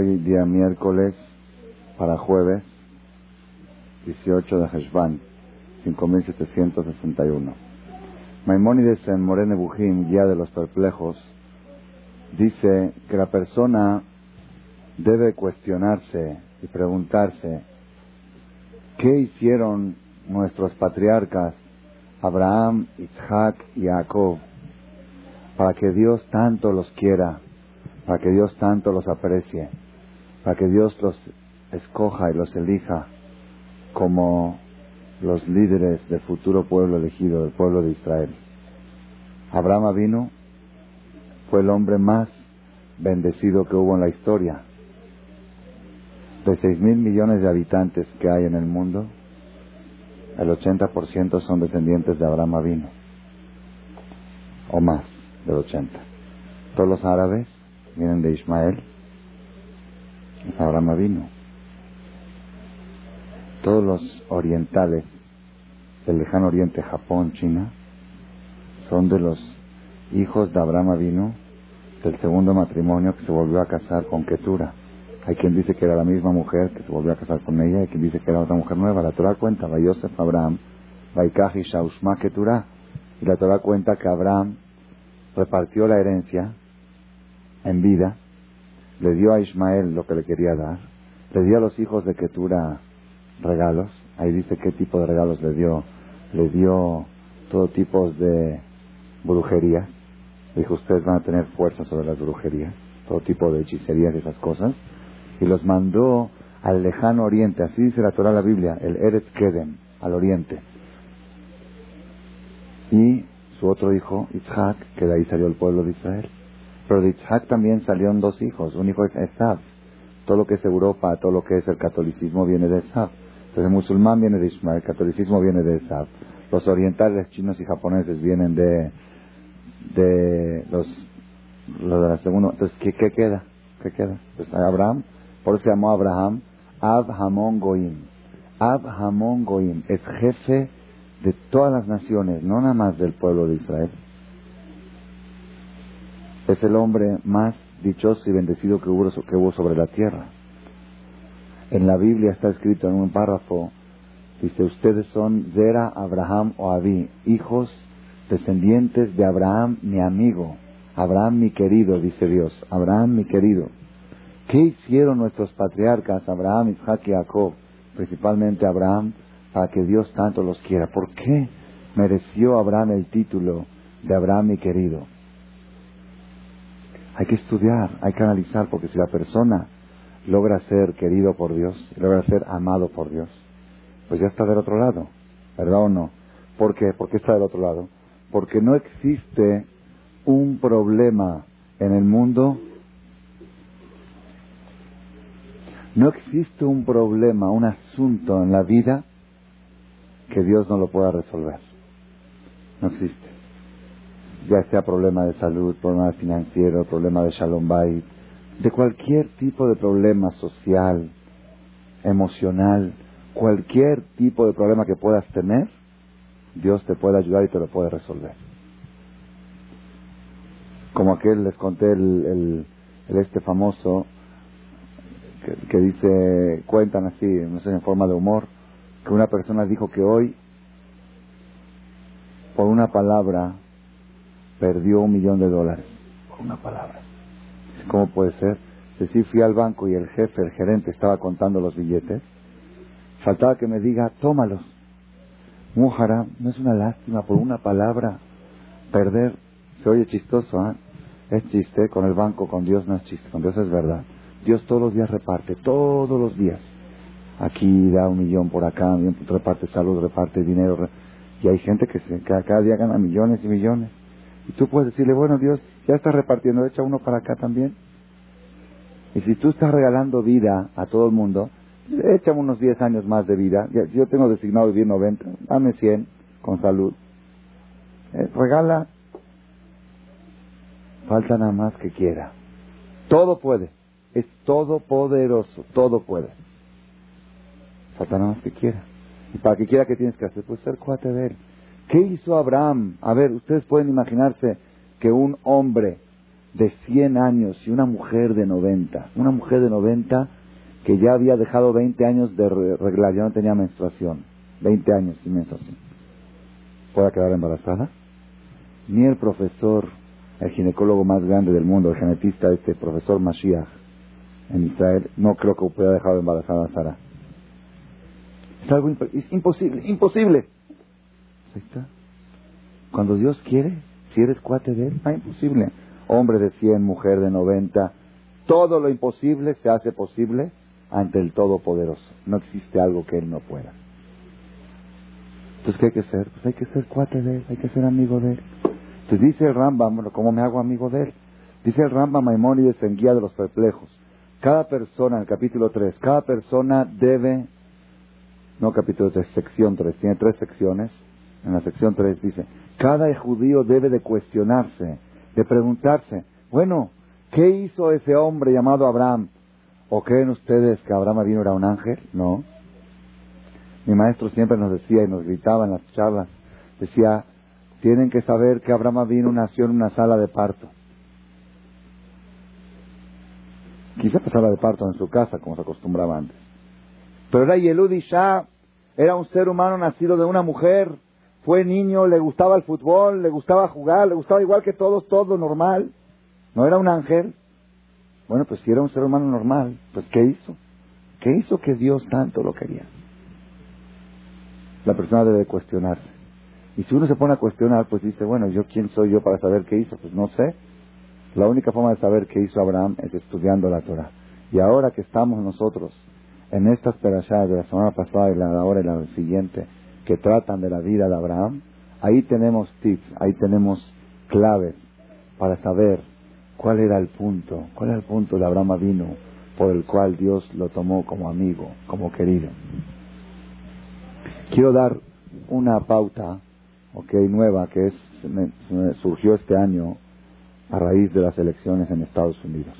Hoy día miércoles para jueves 18 de Heshvan 5761. Maimónides en Morene Bujim, guía de los perplejos, dice que la persona debe cuestionarse y preguntarse qué hicieron nuestros patriarcas Abraham, Isaac y Jacob para que Dios tanto los quiera para que Dios tanto los aprecie, para que Dios los escoja y los elija como los líderes del futuro pueblo elegido, del pueblo de Israel. Abraham vino, fue el hombre más bendecido que hubo en la historia. De seis mil millones de habitantes que hay en el mundo, el 80% son descendientes de Abraham vino, o más del 80. Todos los árabes vienen de Ismael, Abraham vino. Todos los orientales del lejano oriente, Japón, China, son de los hijos de Abraham vino del segundo matrimonio que se volvió a casar con Ketura. Hay quien dice que era la misma mujer que se volvió a casar con ella, hay quien dice que era otra mujer nueva. La Torah cuenta, va Yosef Abraham, Vaikaji Shaushma Ketura. Y la Torah cuenta que Abraham repartió la herencia en vida, le dio a Ismael lo que le quería dar, le dio a los hijos de Ketura regalos, ahí dice qué tipo de regalos le dio, le dio todo tipo de brujerías, dijo ustedes van a tener fuerza sobre las brujerías, todo tipo de hechicerías y esas cosas, y los mandó al lejano oriente, así dice la Torah la Biblia, el Eretz Kedem, al oriente. Y su otro hijo, Isaac, que de ahí salió el pueblo de Israel. Pero de Isaac también salieron dos hijos. Un hijo es Esab. Todo lo que es Europa, todo lo que es el catolicismo viene de Esab. Entonces el musulmán viene de Ismael, el catolicismo viene de Esab. Los orientales, chinos y japoneses vienen de, de los, los de la segunda. Entonces, ¿qué, ¿qué, queda? ¿Qué queda? Pues Abraham, por eso se llamó Abraham, Ab Hamon Goim. Ab Hamon Goim es jefe de todas las naciones, no nada más del pueblo de Israel es el hombre más dichoso y bendecido que hubo, sobre la tierra. En la Biblia está escrito en un párrafo, dice, ustedes son Zera, Abraham o Abí, hijos descendientes de Abraham, mi amigo, Abraham mi querido, dice Dios, Abraham mi querido. ¿Qué hicieron nuestros patriarcas, Abraham, Isaac y Jacob, principalmente Abraham, para que Dios tanto los quiera? ¿Por qué mereció Abraham el título de Abraham mi querido? Hay que estudiar, hay que analizar, porque si la persona logra ser querido por Dios, logra ser amado por Dios, pues ya está del otro lado, ¿verdad o no? ¿Por qué? ¿Por qué está del otro lado? Porque no existe un problema en el mundo, no existe un problema, un asunto en la vida que Dios no lo pueda resolver. No existe ya sea problema de salud, problema financiero, problema de shalom bayit, de cualquier tipo de problema social, emocional, cualquier tipo de problema que puedas tener, Dios te puede ayudar y te lo puede resolver. Como aquel les conté el, este famoso que, dice, cuentan así, no sé, en forma de humor, que una persona dijo que hoy, por una palabra, perdió un millón de dólares. Con una palabra. ¿Cómo puede ser? Decir, fui al banco y el jefe, el gerente, estaba contando los billetes. Faltaba que me diga, tómalos. Mujara, no es una lástima por una palabra perder. Se oye chistoso, ¿ah? Es chiste, con el banco, con Dios no es chiste, con Dios es verdad. Dios todos los días reparte, todos los días. Aquí da un millón por acá, reparte salud, reparte dinero. Y hay gente que, se, que cada día gana millones y millones. Y tú puedes decirle, bueno Dios, ya estás repartiendo, echa uno para acá también. Y si tú estás regalando vida a todo el mundo, échame unos 10 años más de vida. Yo tengo designado vivir 90, dame 100 con salud. Eh, regala. Falta nada más que quiera. Todo puede. Es todopoderoso. Todo puede. Falta nada más que quiera. Y para que quiera, ¿qué tienes que hacer? Pues ser cuate de él. ¿Qué hizo Abraham? A ver, ustedes pueden imaginarse que un hombre de 100 años y una mujer de 90. Una mujer de 90 que ya había dejado 20 años de reglar, ya no tenía menstruación. 20 años sin menstruación. ¿Puede quedar embarazada? Ni el profesor, el ginecólogo más grande del mundo, el genetista, este profesor Mashiach, en Israel, no creo que pueda dejar embarazada a Sara. Es algo imposible, imposible. Cuando Dios quiere, si eres cuate de él, no imposible. Hombre de 100, mujer de 90, todo lo imposible se hace posible ante el Todopoderoso. No existe algo que él no pueda. Entonces, ¿qué hay que ser? Pues hay que ser cuate de él, hay que ser amigo de él. Entonces dice el Rambam, ¿cómo me hago amigo de él? Dice el Rambam Maimónides en Guía de los Perplejos. Cada persona, en el capítulo 3, cada persona debe, no capítulo 3, sección 3, tiene tres secciones. En la sección 3 dice, cada judío debe de cuestionarse, de preguntarse, bueno, ¿qué hizo ese hombre llamado Abraham? ¿O creen ustedes que Abraham vino era un ángel? No. Mi maestro siempre nos decía y nos gritaba en las charlas, decía, tienen que saber que Abraham vino nació en una sala de parto. Quizá sala de parto en su casa, como se acostumbraba antes. Pero era Yelud Shah, era un ser humano nacido de una mujer fue niño, le gustaba el fútbol, le gustaba jugar, le gustaba igual que todos, todo normal. No era un ángel. Bueno, pues si era un ser humano normal, pues ¿qué hizo? ¿Qué hizo que Dios tanto lo quería? La persona debe cuestionarse. Y si uno se pone a cuestionar, pues dice, bueno, ¿yo quién soy yo para saber qué hizo? Pues no sé. La única forma de saber qué hizo Abraham es estudiando la Torah. Y ahora que estamos nosotros en estas perashas de la semana pasada y la de ahora y la siguiente, que tratan de la vida de Abraham, ahí tenemos tips, ahí tenemos claves para saber cuál era el punto, cuál era el punto de Abraham vino por el cual Dios lo tomó como amigo, como querido. Quiero dar una pauta, ok, nueva, que es, surgió este año a raíz de las elecciones en Estados Unidos.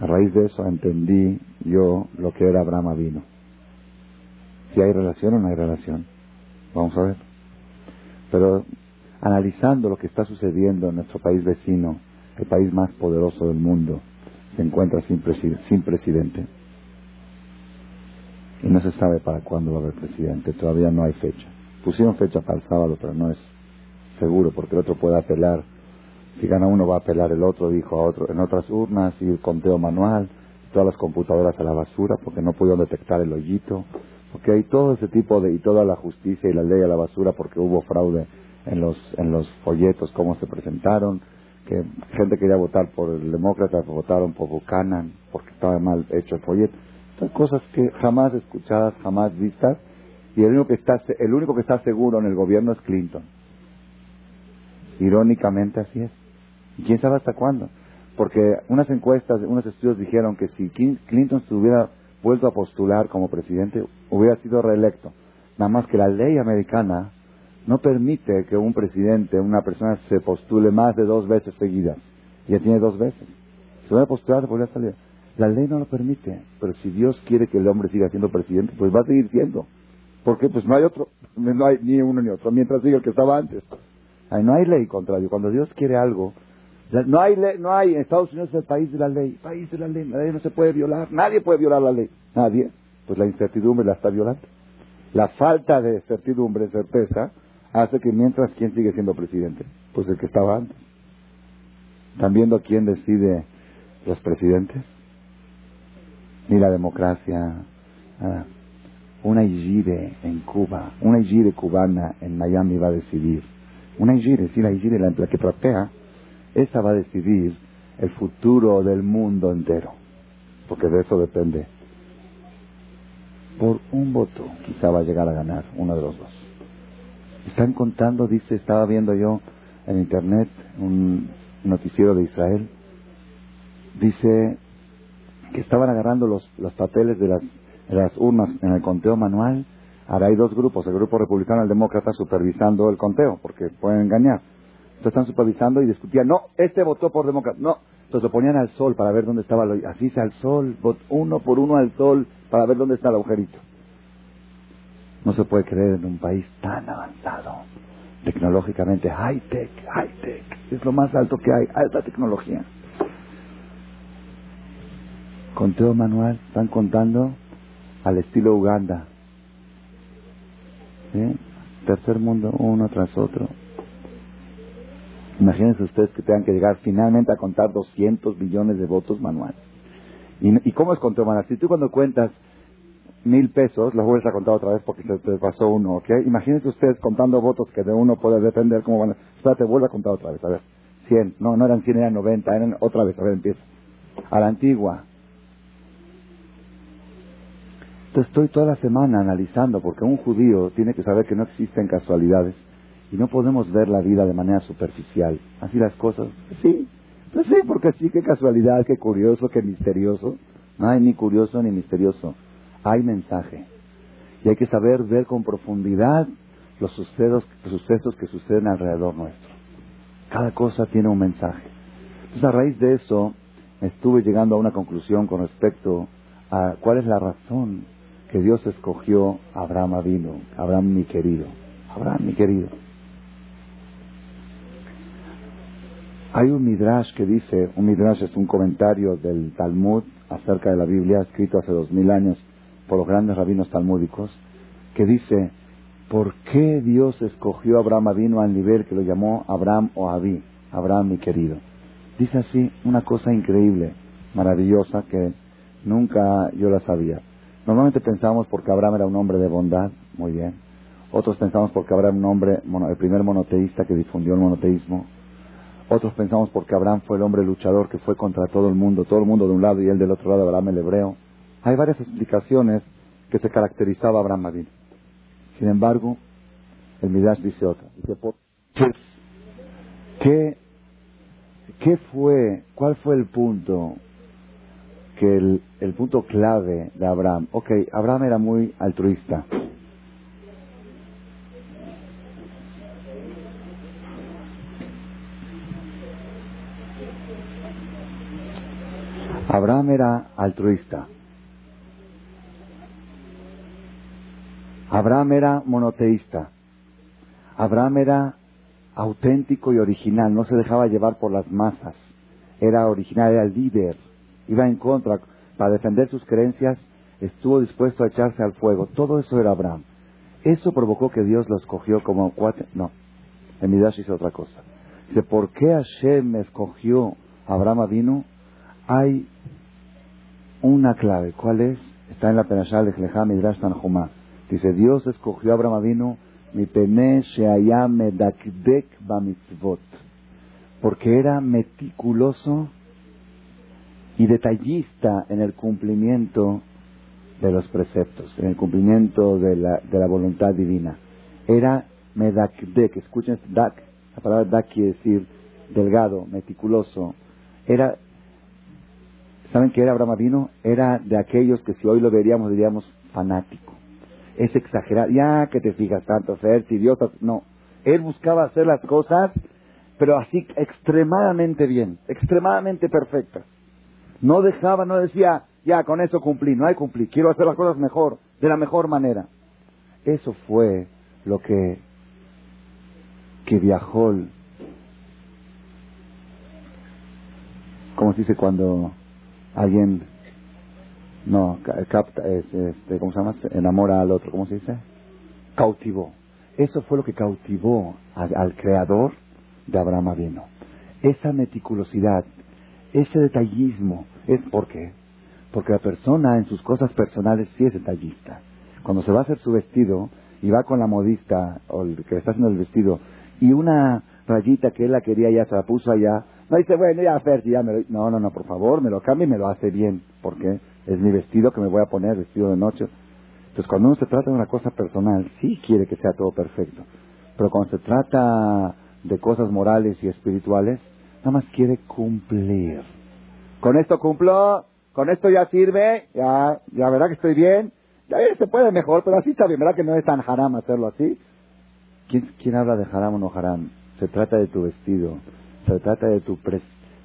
A raíz de eso entendí yo lo que era Abraham vino si hay relación o no hay relación. Vamos a ver. Pero analizando lo que está sucediendo en nuestro país vecino, el país más poderoso del mundo, se encuentra sin, sin presidente. Y no se sabe para cuándo va a haber presidente, todavía no hay fecha. Pusieron fecha para el sábado, pero no es seguro, porque el otro puede apelar. Si gana uno, va a apelar el otro, dijo a otro. En otras urnas y el conteo manual, todas las computadoras a la basura, porque no pudieron detectar el hoyito hay todo ese tipo de, y toda la justicia y la ley a la basura porque hubo fraude en los, en los folletos, cómo se presentaron, que gente quería votar por el demócrata, votaron por Buchanan porque estaba mal hecho el folleto. Son cosas que jamás escuchadas, jamás vistas, y el único que está, el único que está seguro en el gobierno es Clinton. Irónicamente así es. ¿Y quién sabe hasta cuándo? Porque unas encuestas, unos estudios dijeron que si Clinton estuviera vuelto a postular como presidente, hubiera sido reelecto. Nada más que la ley americana no permite que un presidente, una persona, se postule más de dos veces seguidas. Ya tiene dos veces. Se va a postular, vuelve a salir. La ley no lo permite, pero si Dios quiere que el hombre siga siendo presidente, pues va a seguir siendo. Porque pues no hay otro, no hay ni uno ni otro, mientras siga el que estaba antes. no hay ley contrario. Cuando Dios quiere algo, no hay, no hay, Estados Unidos es el país de la ley, país de la ley, la ley no se puede violar, nadie puede violar la ley, nadie, pues la incertidumbre la está violando. La falta de certidumbre, certeza, hace que mientras, ¿quién sigue siendo presidente? Pues el que estaba antes. ¿Están viendo quién decide los presidentes? Ni la democracia. Una Igire en Cuba, una Igire cubana en Miami va a decidir. Una Igire, sí, la Igire, la, la que trapea, esa va a decidir el futuro del mundo entero, porque de eso depende. Por un voto quizá va a llegar a ganar uno de los dos. Están contando, dice, estaba viendo yo en internet un noticiero de Israel, dice que estaban agarrando los, los papeles de las, de las urnas en el conteo manual. Ahora hay dos grupos, el grupo republicano y el demócrata supervisando el conteo, porque pueden engañar están supervisando y discutían, no, este votó por demócrata, no. Entonces lo ponían al sol para ver dónde estaba el Así es al sol, uno por uno al sol para ver dónde está el agujerito. No se puede creer en un país tan avanzado, tecnológicamente, high-tech, high-tech, es lo más alto que hay, alta tecnología. Conteo manual, están contando al estilo Uganda. Tercer mundo, uno tras otro. Imagínense ustedes que tengan que llegar finalmente a contar 200 millones de votos manual. ¿Y, cómo es conteo manual? Si tú cuando cuentas mil pesos, los vuelves a contar otra vez porque se te pasó uno, ¿ok? Imagínense ustedes contando votos que de uno puede depender cómo van a... Espérate, vuelve a contar otra vez, a ver. 100, no, no eran 100, eran 90, eran otra vez, a ver, empieza. A la antigua. Entonces estoy toda la semana analizando, porque un judío tiene que saber que no existen casualidades y no podemos ver la vida de manera superficial. Así las cosas. Sí, pues sí, porque sí, qué casualidad, qué curioso, qué misterioso. No hay ni curioso ni misterioso. Hay mensaje. Y hay que saber ver con profundidad los sucesos, los sucesos que suceden alrededor nuestro. Cada cosa tiene un mensaje. Entonces, a raíz de eso, estuve llegando a una conclusión con respecto a cuál es la razón que Dios escogió a Abraham Avino, Abraham mi querido, Abraham mi querido. Hay un midrash que dice, un midrash es un comentario del Talmud acerca de la Biblia, escrito hace dos mil años por los grandes rabinos talmúdicos, que dice, ¿por qué Dios escogió a Abraham Avino al nivel que lo llamó Abraham o Abí, Abraham mi querido? Dice así una cosa increíble, maravillosa, que nunca yo la sabía. Normalmente pensamos porque Abraham era un hombre de bondad, muy bien. Otros pensamos porque Abraham un hombre, el primer monoteísta que difundió el monoteísmo. Otros pensamos porque Abraham fue el hombre luchador que fue contra todo el mundo, todo el mundo de un lado y él del otro lado, Abraham el hebreo. Hay varias explicaciones que se caracterizaba a Abraham Madin. Sin embargo, el Midrash dice otra. Dice, ¿qué, ¿qué fue, cuál fue el punto que el, el punto clave de Abraham, ok, Abraham era muy altruista. Abraham era altruista. Abraham era monoteísta. Abraham era auténtico y original, no se dejaba llevar por las masas. Era original, era líder iba en contra, para defender sus creencias, estuvo dispuesto a echarse al fuego. Todo eso era Abraham. Eso provocó que Dios lo escogió como cuate. No, en Midash hizo otra cosa. Dice, ¿por qué Hashem escogió a Abraham vino? Hay una clave. ¿Cuál es? Está en la Penashá de Jlejá Midrash Tanjumá. Dice, Dios escogió a Abraham vino mi pene sheayame dakdek bamitzvot. Porque era meticuloso y detallista en el cumplimiento de los preceptos, en el cumplimiento de la, de la voluntad divina. Era medakdek, escuchen, dak, la palabra dak quiere decir delgado, meticuloso. Era, ¿saben qué era Abraham vino? Era de aquellos que si hoy lo veríamos diríamos fanático. Es exagerar, ya que te fijas tanto, ser idiota, no. Él buscaba hacer las cosas, pero así extremadamente bien, extremadamente perfectas. No dejaba, no decía, ya con eso cumplí, no hay cumplir, quiero hacer las cosas mejor, de la mejor manera. Eso fue lo que, que viajó, ¿cómo se dice cuando alguien, no, capta, este, ¿cómo se llama? Enamora al otro, ¿cómo se dice? Cautivó. Eso fue lo que cautivó al, creador de Abraham Avino. Esa meticulosidad, ese detallismo, ¿Es por qué? Porque la persona en sus cosas personales sí es detallista. Cuando se va a hacer su vestido y va con la modista o el que le está haciendo el vestido y una rayita que él la quería ya se la puso allá, no dice, bueno, ya Fer, ya me lo... No, no, no, por favor, me lo cambie y me lo hace bien. porque Es mi vestido que me voy a poner, vestido de noche. Entonces, cuando uno se trata de una cosa personal, sí quiere que sea todo perfecto. Pero cuando se trata de cosas morales y espirituales, nada más quiere cumplir. Con esto cumplo, con esto ya sirve, ya, ya verá que estoy bien. Ya se puede mejor, pero así está bien, ¿verdad que no es tan haram hacerlo así? ¿Quién, quién habla de haram o no haram? Se trata de tu vestido, se trata de tu,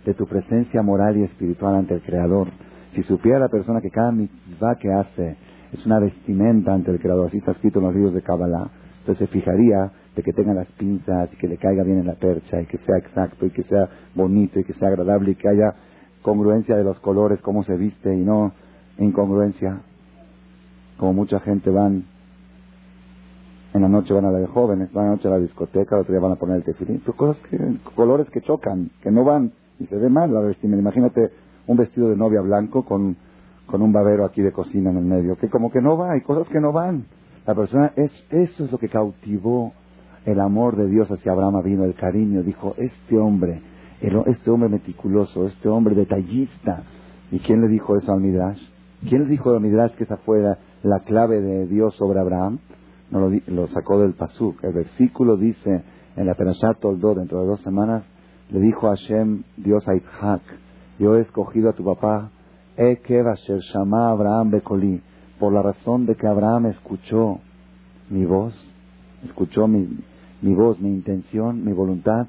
de tu presencia moral y espiritual ante el Creador. Si supiera la persona que cada mitzvah que hace es una vestimenta ante el Creador, así está escrito en los libros de Kabbalah, entonces se fijaría de que tenga las pinzas y que le caiga bien en la percha y que sea exacto y que sea bonito y que sea agradable y que haya congruencia de los colores, cómo se viste y no incongruencia. Como mucha gente van, en la noche van a la de jóvenes, van a la noche a la discoteca, otro día van a poner el tefilín. Son cosas que, colores que chocan, que no van y se ve mal la vestimenta. Imagínate un vestido de novia blanco con, con un babero aquí de cocina en el medio, que como que no va, hay cosas que no van. La persona, es, eso es lo que cautivó el amor de Dios hacia Abraham vino, el cariño. Dijo, este hombre, este hombre meticuloso, este hombre detallista. ¿Y quién le dijo eso al Midrash? ¿Quién le dijo al Midrash que esa fuera la clave de Dios sobre Abraham? No lo, sacó del Pasuk. El versículo dice en la Perashat Toldó, dentro de dos semanas, le dijo a Hashem, Dios a Isaac, yo he escogido a tu papá, E Ser Shama Abraham Bekoli, por la razón de que Abraham escuchó mi voz, escuchó mi, mi voz, mi intención, mi voluntad.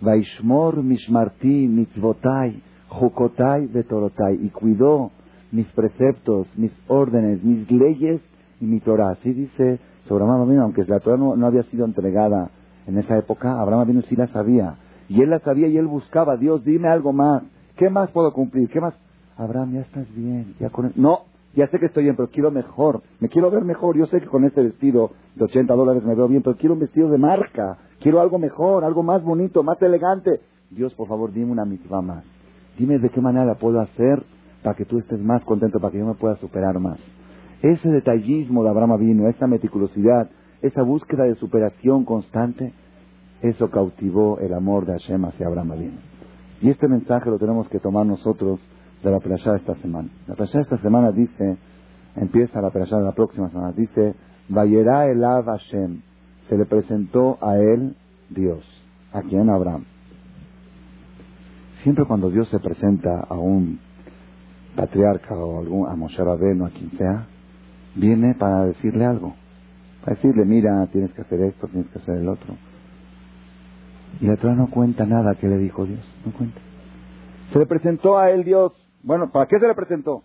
Vaishmor mishmarti mitzvotai, jukotai vetorotai. Y cuidó mis preceptos, mis órdenes, mis leyes y mi Torah. Así dice sobre Abraham Avinu, aunque la Torah no, había sido entregada en esa época, Abraham Avinu sí la sabía. Y él la sabía y él buscaba, Dios, dime algo más. ¿Qué más puedo cumplir? ¿Qué más? Abraham, ya estás bien. Ya con... No, ya sé que estoy bien, pero quiero mejor. Me quiero ver mejor. Yo sé que con este vestido de 80 dólares me veo bien, pero quiero un vestido de marca. Quiero algo mejor, algo más bonito, más elegante. Dios, por favor, dime una mitzvah más. Dime de qué manera puedo hacer para que tú estés más contento, para que yo me pueda superar más. Ese detallismo de Abraham vino, esa meticulosidad, esa búsqueda de superación constante, eso cautivó el amor de Hashem hacia Abraham vino. Y este mensaje lo tenemos que tomar nosotros de la playa esta semana. La playa esta semana dice, empieza la playa de la próxima semana, dice, Vayera Elav Hashem, se le presentó a él Dios. ¿A quién? Abraham. Siempre cuando Dios se presenta a un patriarca o a Moshe Rabbeinu, a quien sea, viene para decirle algo. Para decirle, mira, tienes que hacer esto, tienes que hacer el otro. Y la Torah no cuenta nada que le dijo Dios, no cuenta. Se le presentó a él Dios. Bueno, ¿para qué se le presentó?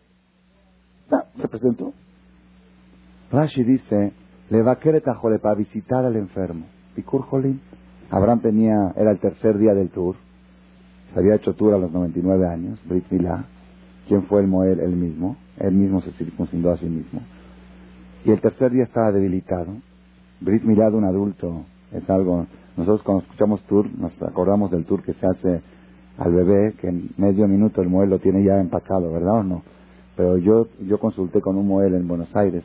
Ah, se presentó. Rashi dice, le va a para visitar al enfermo. Pikur Jolín. Abraham tenía, era el tercer día del tour. Se había hecho tour a los 99 años, Brit Milá. ¿Quién fue el Moel? Él mismo. Él mismo se circuncindó a sí mismo. Y el tercer día estaba debilitado. Brit Milá de un adulto es algo. Nosotros cuando escuchamos tour, nos acordamos del tour que se hace al bebé, que en medio minuto el Moel lo tiene ya empacado, ¿verdad o no? Pero yo, yo consulté con un Moel en Buenos Aires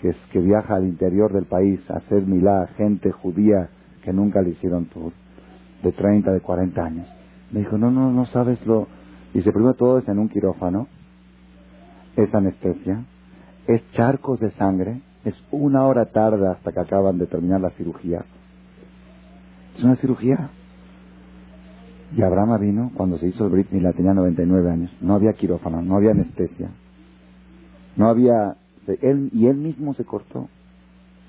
que, es, que viaja al interior del país a hacer milá, gente judía que nunca le hicieron tour, de 30, de 40 años. Me dijo, no, no, no sabes lo... Dice, primero todo es en un quirófano, es anestesia, es charcos de sangre, es una hora tarde hasta que acaban de terminar la cirugía. Es una cirugía. Y Abraham vino cuando se hizo el Brit Milá, tenía 99 años. No había quirófano, no había anestesia. No había él, y él mismo se cortó.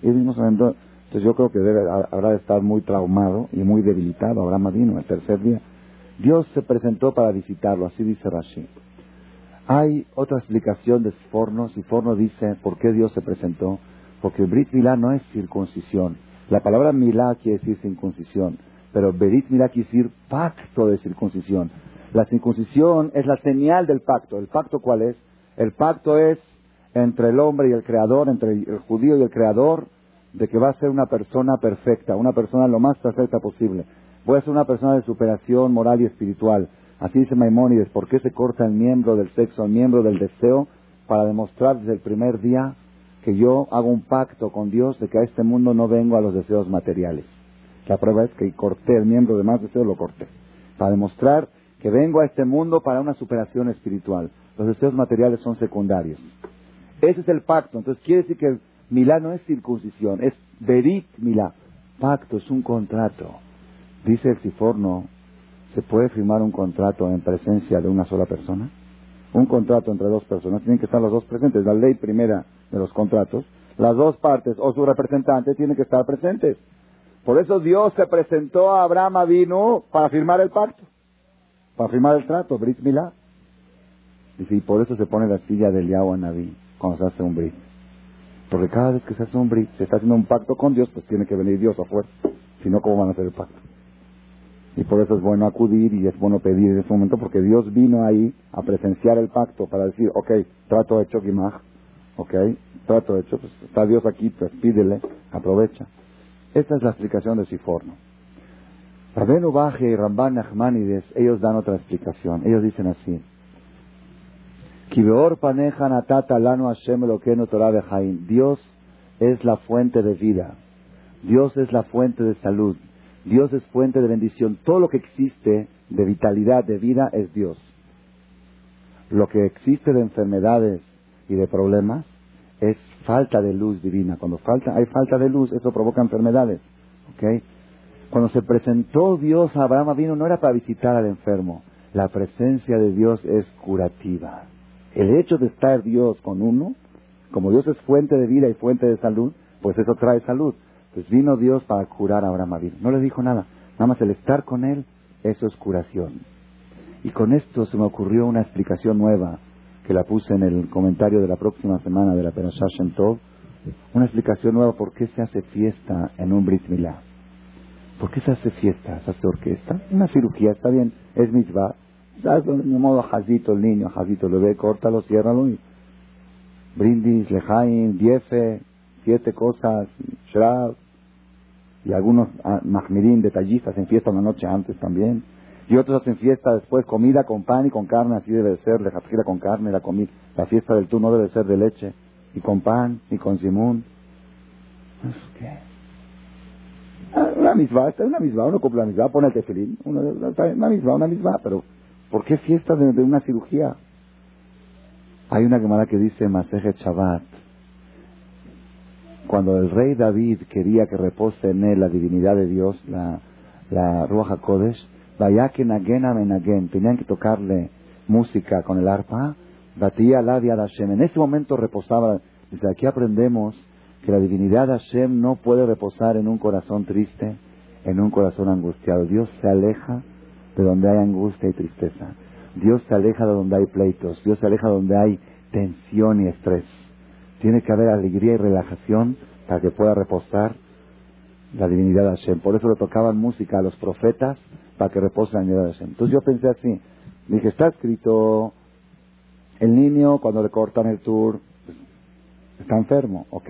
Él mismo se Entonces yo creo que debe, habrá de estar muy traumado y muy debilitado. Abraham vino el tercer día. Dios se presentó para visitarlo, así dice Rashi. Hay otra explicación de Forno. Si Forno dice por qué Dios se presentó, porque Brit Milá no es circuncisión. La palabra Milá quiere decir circuncisión, pero Berit Milá quiere decir pacto de circuncisión. La circuncisión es la señal del pacto. ¿El pacto cuál es? El pacto es entre el hombre y el creador, entre el judío y el creador, de que va a ser una persona perfecta, una persona lo más perfecta posible. Voy a ser una persona de superación moral y espiritual. Así dice Maimónides, ¿por qué se corta el miembro del sexo, el miembro del deseo? Para demostrar desde el primer día que yo hago un pacto con Dios de que a este mundo no vengo a los deseos materiales. La prueba es que corté el miembro de más deseo, lo corté. Para demostrar que vengo a este mundo para una superación espiritual. Los deseos materiales son secundarios. Ese es el pacto. Entonces quiere decir que Milá no es circuncisión, es Berit Milá. Pacto es un contrato. Dice el Siforno, ¿se puede firmar un contrato en presencia de una sola persona? Un contrato entre dos personas, tienen que estar los dos presentes. La ley primera de los contratos, las dos partes o su representante tienen que estar presentes. Por eso Dios se presentó a Abraham vino para firmar el pacto, para firmar el trato, Brit Milá. Y por eso se pone la silla del Yahweh Naví cuando se hace un brit. Porque cada vez que se hace un brit, se está haciendo un pacto con Dios, pues tiene que venir Dios a fuerza. Si no, ¿cómo van a hacer el pacto? Y por eso es bueno acudir y es bueno pedir en ese momento, porque Dios vino ahí a presenciar el pacto para decir, ok, trato hecho, Gimaj, ok, trato hecho, pues está Dios aquí, pues pídele, aprovecha. Esta es la explicación de Siforno. Rabenu Baje y Ramban Nachmanides, ellos dan otra explicación. Ellos dicen así. Dios es la fuente de vida. Dios es la fuente de salud. Dios es fuente de bendición. Todo lo que existe de vitalidad, de vida, es Dios. Lo que existe de enfermedades y de problemas es falta de luz divina. Cuando falta, hay falta de luz, eso provoca enfermedades. ¿okay? Cuando se presentó Dios a Abraham vino no era para visitar al enfermo. La presencia de Dios es curativa. El hecho de estar Dios con uno, como Dios es fuente de vida y fuente de salud, pues eso trae salud. Pues vino Dios para curar a Abraham No le dijo nada. Nada más el estar con él, eso es curación. Y con esto se me ocurrió una explicación nueva que la puse en el comentario de la próxima semana de la Perashah Shem. Una explicación nueva por qué se hace fiesta en un Brit Milá. ¿Por qué se hace fiesta? ¿Se hace orquesta? Una cirugía, está bien, es mitzvah. ¿Sabes? De modo jazito el niño, jazito lo ve, córtalo, ciérralo y brindis, lejaim, diefe, siete cosas, shrab, y algunos ah, mahmirín, detallistas, en fiesta una noche antes también. Y otros hacen fiesta después, comida con pan y con carne, así debe ser, lejatjila con carne, la comida. La fiesta del tú no debe ser de leche, y con pan, y con simón. ¿Qué? Ah, una misma, una misma, uno cumple la misma, pone el tefilín, una, misma, una misma, pero ¿por qué fiesta de, una cirugía? Hay una quemada que dice Masejet Shabbat, cuando el rey David quería que repose en él la divinidad de Dios, la, la Ruach HaKodesh, vaya que Menagen, tenían que tocarle música con el arpa, batía la de Hashem. En ese momento reposaba, desde aquí aprendemos que la divinidad de Hashem no puede reposar en un corazón triste, en un corazón angustiado. Dios se aleja de donde hay angustia y tristeza. Dios se aleja de donde hay pleitos. Dios se aleja de donde hay tensión y estrés. Tiene que haber alegría y relajación para que pueda reposar la divinidad de Hashem. Por eso le tocaban música a los profetas para que repose la divinidad de Hashem. Entonces yo pensé así. Dije, está escrito, el niño cuando le cortan el tour está enfermo, ¿ok?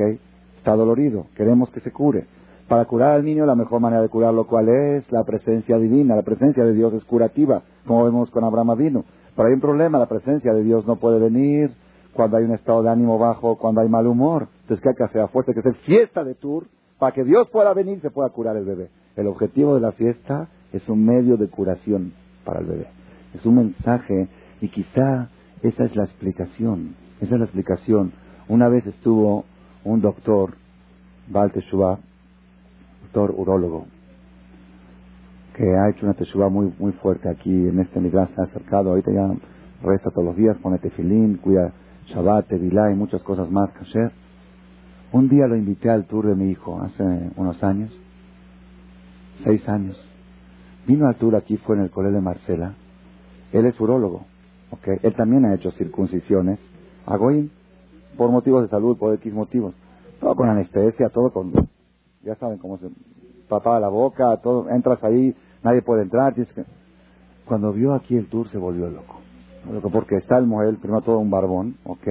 Está dolorido, queremos que se cure. Para curar al niño la mejor manera de curarlo, ¿cuál es? La presencia divina, la presencia de Dios es curativa, como vemos con Abraham vino. Pero hay un problema, la presencia de Dios no puede venir cuando hay un estado de ánimo bajo, cuando hay mal humor. Entonces, ¿qué hay que hacer? fuerte que hacer fiesta de tour para que Dios pueda venir y se pueda curar el bebé. El objetivo de la fiesta es un medio de curación para el bebé. Es un mensaje y quizá esa es la explicación. Esa es la explicación. Una vez estuvo un doctor, Val doctor urólogo, que ha hecho una teshuva muy, muy fuerte aquí en este lugar, se ha acercado, ahorita ya reza todos los días, pone tefilín, cuida Shabbat, Tevilá y muchas cosas más, kasher. Un día lo invité al tour de mi hijo, hace unos años, seis años. Vino al tour aquí, fue en el colegio de Marcela. Él es urólogo, okay. Él también ha hecho circuncisiones a por motivos de salud, por X motivos. Todo con anestesia, todo con... Ya saben cómo se tapaba la boca, todo. Entras ahí, nadie puede entrar. que... Cuando vio aquí el tour se volvió loco porque está el Moel, primero todo un barbón, ¿ok?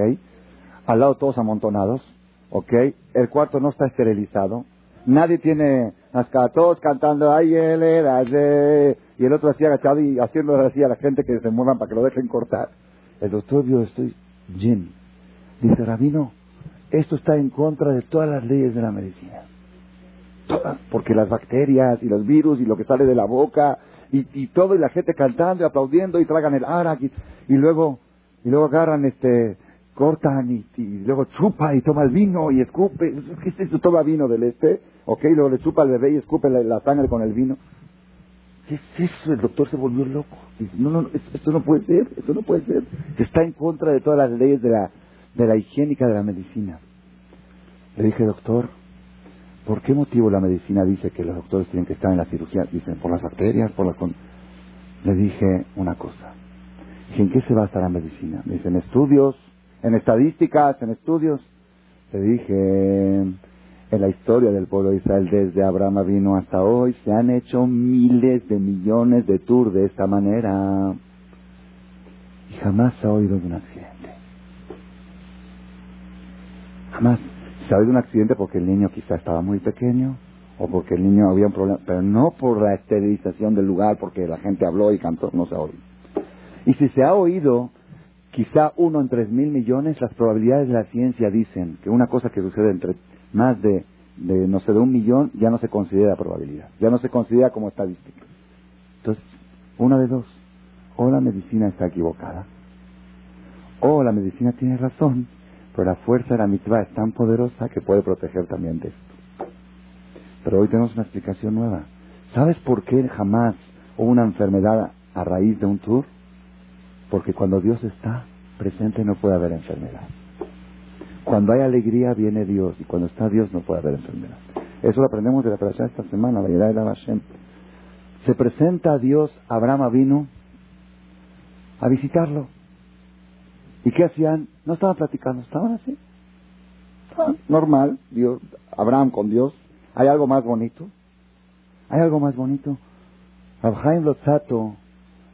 Al lado todos amontonados, ¿ok? El cuarto no está esterilizado, nadie tiene hasta todos cantando, ay, era, y el otro así agachado y haciendo así a la gente que se muevan para que lo dejen cortar. El doctor vio esto Jim, dice, Rabino, esto está en contra de todas las leyes de la medicina. Todas, porque las bacterias y los virus y lo que sale de la boca y, y todo, y la gente cantando y aplaudiendo y tragan el arak y, y luego, y luego agarran este, cortan y, luego chupa y toma el vino y escupe. ¿Qué es eso? Toma vino del este, ok, luego le chupa al bebé y escupe la, sangre con el vino. ¿Qué es eso? El doctor se volvió loco. Dice, no, no, esto no puede ser, esto no puede ser. Está en contra de todas las leyes de la, de la higiénica de la medicina. Le dije, doctor, ¿Por qué motivo la medicina dice que los doctores tienen que estar en la cirugía? Dicen, por las bacterias, por las... Le dije una cosa. ¿En qué se basa la medicina? Me dicen, estudios, en estadísticas, en estudios. Le dije, en la historia del pueblo de Israel, desde Abraham vino hasta hoy, se han hecho miles de millones de tours de esta manera. Y jamás se ha oído de un accidente. Jamás se ha un accidente porque el niño quizá estaba muy pequeño o porque el niño había un problema, pero no por la esterilización del lugar, porque la gente habló y cantó, no se ha oído. Y si se ha oído, quizá uno en tres mil millones, las probabilidades de la ciencia dicen que una cosa que sucede entre más de, de, no sé, de un millón, ya no se considera probabilidad, ya no se considera como estadística. Entonces, una de dos, o la medicina está equivocada, o la medicina tiene razón, pero la fuerza de la mitzvah es tan poderosa que puede proteger también de esto. Pero hoy tenemos una explicación nueva. ¿Sabes por qué jamás hubo una enfermedad a raíz de un tour? Porque cuando Dios está presente no puede haber enfermedad. Cuando hay alegría viene Dios y cuando está Dios no puede haber enfermedad. Eso lo aprendemos de la de esta semana, la de la Hashem. Se presenta a Dios, Abraham vino a visitarlo. ¿Y qué hacían? No estaban platicando, estaban así. normal, Dios, Abraham con Dios. ¿Hay algo más bonito? ¿Hay algo más bonito? Abraham Lotzato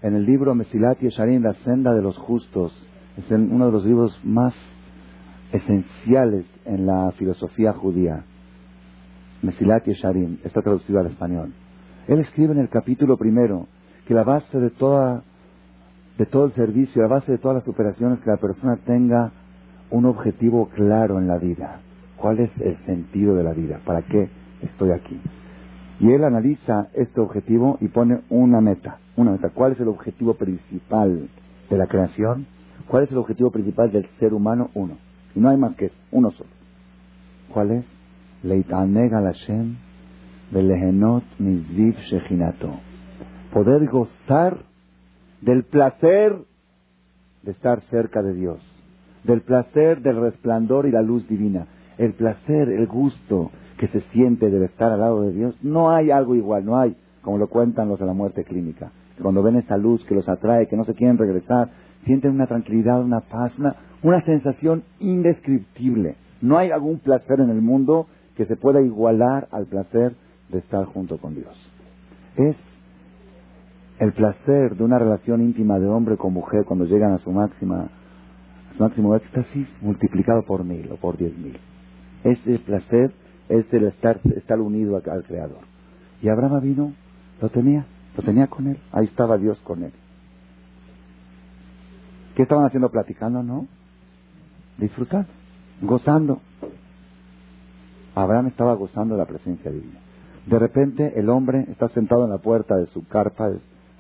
en el libro Mesilat Yesharim, La senda de los justos, es uno de los libros más esenciales en la filosofía judía. Mesilat Yesharim, está traducido al español. Él escribe en el capítulo primero que la base de toda de todo el servicio, la base de todas las operaciones, que la persona tenga un objetivo claro en la vida. ¿Cuál es el sentido de la vida? ¿Para qué estoy aquí? Y él analiza este objetivo y pone una meta. Una meta. ¿Cuál es el objetivo principal de la creación? ¿Cuál es el objetivo principal del ser humano? Uno. Y no hay más que uno solo. ¿Cuál es? Poder gozar del placer de estar cerca de Dios, del placer del resplandor y la luz divina, el placer, el gusto, que se siente de estar al lado de Dios, no hay algo igual, no hay, como lo cuentan los de la muerte clínica. Cuando ven esa luz que los atrae, que no se quieren regresar, sienten una tranquilidad, una paz, una, una sensación indescriptible. No hay algún placer en el mundo que se pueda igualar al placer de estar junto con Dios. Es el placer de una relación íntima de hombre con mujer cuando llegan a su máxima, su máximo éxtasis multiplicado por mil o por diez mil. Ese placer es el estar, estar unido al Creador. Y Abraham vino, lo tenía, lo tenía con él, ahí estaba Dios con él. ¿Qué estaban haciendo? Platicando, ¿no? Disfrutando, gozando. Abraham estaba gozando de la presencia divina. De repente el hombre está sentado en la puerta de su carpa,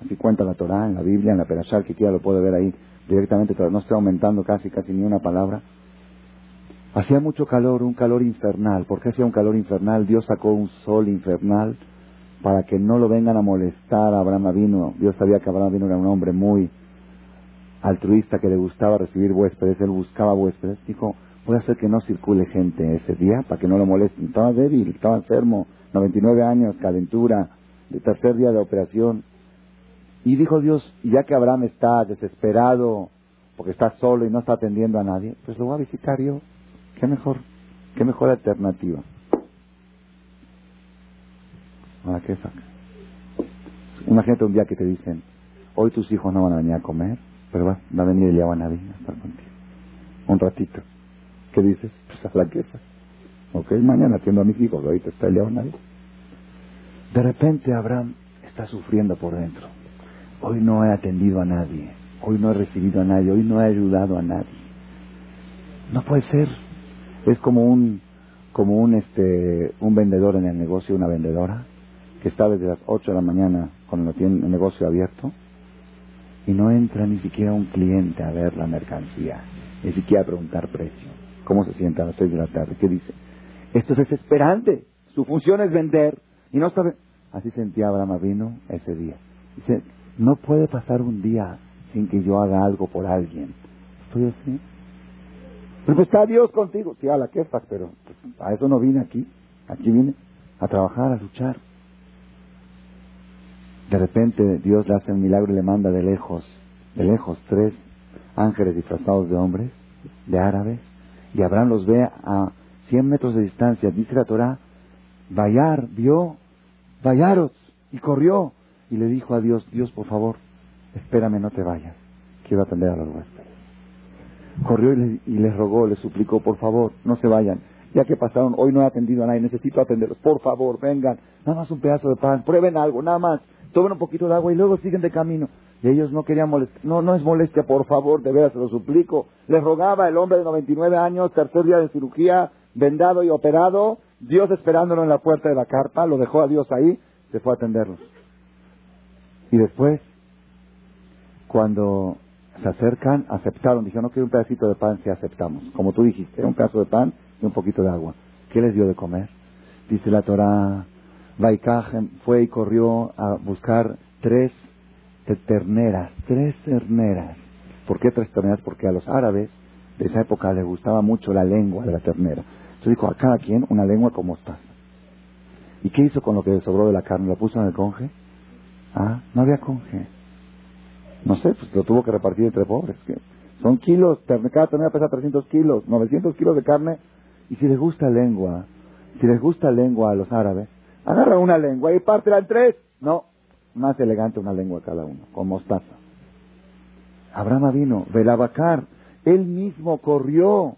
así cuenta la Torah, en la Biblia, en la Perashar, que quiera lo puede ver ahí directamente, pero no estoy aumentando casi, casi ni una palabra. Hacía mucho calor, un calor infernal. ¿Por qué hacía un calor infernal? Dios sacó un sol infernal para que no lo vengan a molestar a Abraham Avino. Dios sabía que Abraham Avino era un hombre muy altruista que le gustaba recibir huéspedes. Él buscaba huéspedes. Dijo, voy a hacer que no circule gente ese día para que no lo molesten. Estaba débil, estaba enfermo, 99 años, calentura, de tercer día de operación. Y dijo Dios, ya que Abraham está desesperado porque está solo y no está atendiendo a nadie, pues lo voy a visitar yo. ¿Qué mejor, qué mejor alternativa? ¿A qué saca? Imagínate un día que te dicen, hoy tus hijos no van a venir a comer, pero va, va a venir el a estar contigo. Un ratito. ¿Qué dices? Pues a la queja. Ok, mañana atiendo a mis hijos, ahorita está el Nadie. De repente Abraham está sufriendo por dentro. Hoy no he atendido a nadie, hoy no he recibido a nadie, hoy no he ayudado a nadie. No puede ser es como un como un este un vendedor en el negocio, una vendedora que está desde las 8 de la mañana cuando tiene el negocio abierto y no entra ni siquiera un cliente a ver la mercancía, ni siquiera a preguntar precio. ¿Cómo se siente a las 6 de la tarde? ¿Qué dice? Esto es desesperante. Su función es vender y no sabe. Así sentía Abraham vino ese día. Dice, no puede pasar un día sin que yo haga algo por alguien. Estoy así. Pues está Dios contigo. Sí, a la quefa, pero a eso no vine aquí. Aquí vine a trabajar, a luchar. De repente Dios le hace un milagro y le manda de lejos, de lejos, tres ángeles disfrazados de hombres, de árabes, y Abraham los ve a 100 metros de distancia, dice la Torah, Vayar, vio, Vayaros, y corrió, y le dijo a Dios, Dios, por favor, espérame, no te vayas, quiero atender a los huéspedes. Corrió y, y les rogó, les suplicó, por favor, no se vayan. Ya que pasaron, hoy no he atendido a nadie, necesito atenderlos, por favor, vengan, nada más un pedazo de pan, prueben algo, nada más, tomen un poquito de agua y luego siguen de camino. Y ellos no querían molestar. No, no es molestia, por favor, de veras, se lo suplico. Les rogaba el hombre de 99 años, tercer día de cirugía, vendado y operado, Dios esperándolo en la puerta de la carpa, lo dejó a Dios ahí, se fue a atenderlos. Y después, cuando se acercan, aceptaron, dijeron, no quiero un pedacito de pan, si aceptamos. Como tú dijiste, un pedazo de pan y un poquito de agua. ¿Qué les dio de comer? Dice la Torah, Baikajem fue y corrió a buscar tres terneras, tres terneras. ¿Por qué tres terneras? Porque a los árabes de esa época les gustaba mucho la lengua de la ternera. Entonces dijo a cada quien una lengua como está. ¿Y qué hizo con lo que sobró de la carne? ¿Lo puso en el conje? Ah, no había conje. No sé, pues lo tuvo que repartir entre pobres. Son kilos, cada ternera pesa 300 kilos, 900 kilos de carne. Y si les gusta lengua, si les gusta lengua a los árabes, agarra una lengua y pártela en tres. No, más elegante una lengua cada uno, con mostaza. Abraham vino, Belabacar, él mismo corrió,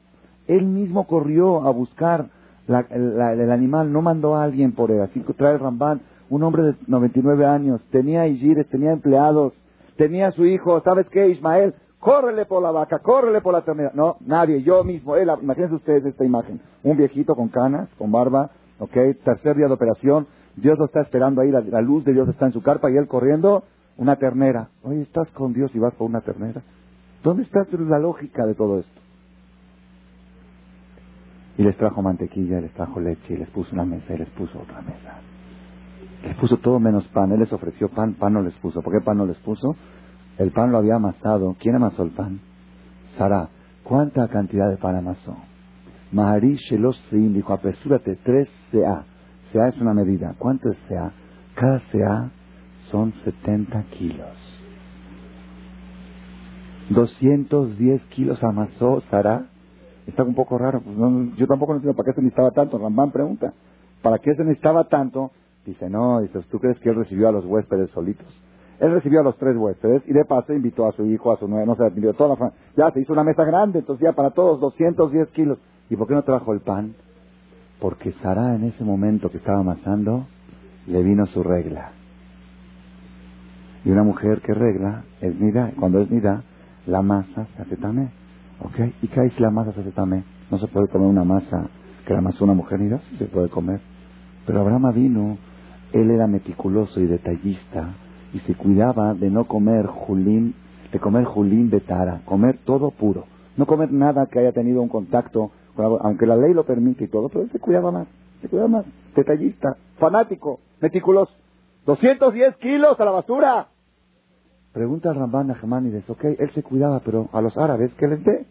él mismo corrió a buscar el, animal, no mandó a alguien por él. Así que trae el Rambán, un hombre de 99 años, tenía Igires, tenía empleados, tenía su hijo, ¿sabes qué, Ismael? Córrele por la vaca, córrele por la ternera. No, nadie, yo mismo, él, imagínense ustedes esta imagen. Un viejito con canas, con barba, ok, tercer día de operación, Dios lo está esperando ahí, la, luz de Dios está en su carpa y él corriendo, una ternera. Oye, estás con Dios y vas por una ternera. ¿Dónde está la lógica de todo esto? Y les trajo mantequilla, les trajo leche, y les puso una mesa y les puso otra mesa. Les puso todo menos pan. Él les ofreció pan, pan no les puso. ¿Por qué pan no les puso? El pan lo había amasado. ¿Quién amasó el pan? Sara. ¿Cuánta cantidad de pan amasó? Mahari Shelosim dijo, apresúrate, tres CA. CA es una medida. ¿Cuánto es CA? Cada CA son 70 kilos. 210 kilos amasó Sara. Está un poco raro. Pues yo tampoco entiendo para qué se necesitaba tanto. Rambán pregunta, ¿para qué se necesitaba tanto? Dice, no, dices, ¿tú crees que él recibió a los huéspedes solitos? Él recibió a los tres huéspedes y de paso invitó a su hijo, a su nueva, no sé, invitó toda la. Ya se hizo una mesa grande, entonces ya para todos 210 kilos. ¿Y por qué no trajo el pan? Porque Sara en ese momento que estaba amasando, le vino su regla. Y una mujer que regla es nida, cuando es nida, la masa se hace tamé. ¿Ok? ¿Y qué hay si la masa se hace tamé? No se puede comer una masa que la amasó una mujer nida, sí se puede comer. Pero Abraham vino, él era meticuloso y detallista y se cuidaba de no comer julín, de comer julín de tara, comer todo puro. No comer nada que haya tenido un contacto aunque la ley lo permite y todo, pero él se cuidaba más, se cuidaba más, detallista, fanático, meticuloso. 210 kilos a la basura. Pregunta al Ramban a dice, ok, él se cuidaba, pero a los árabes, ¿qué les dé?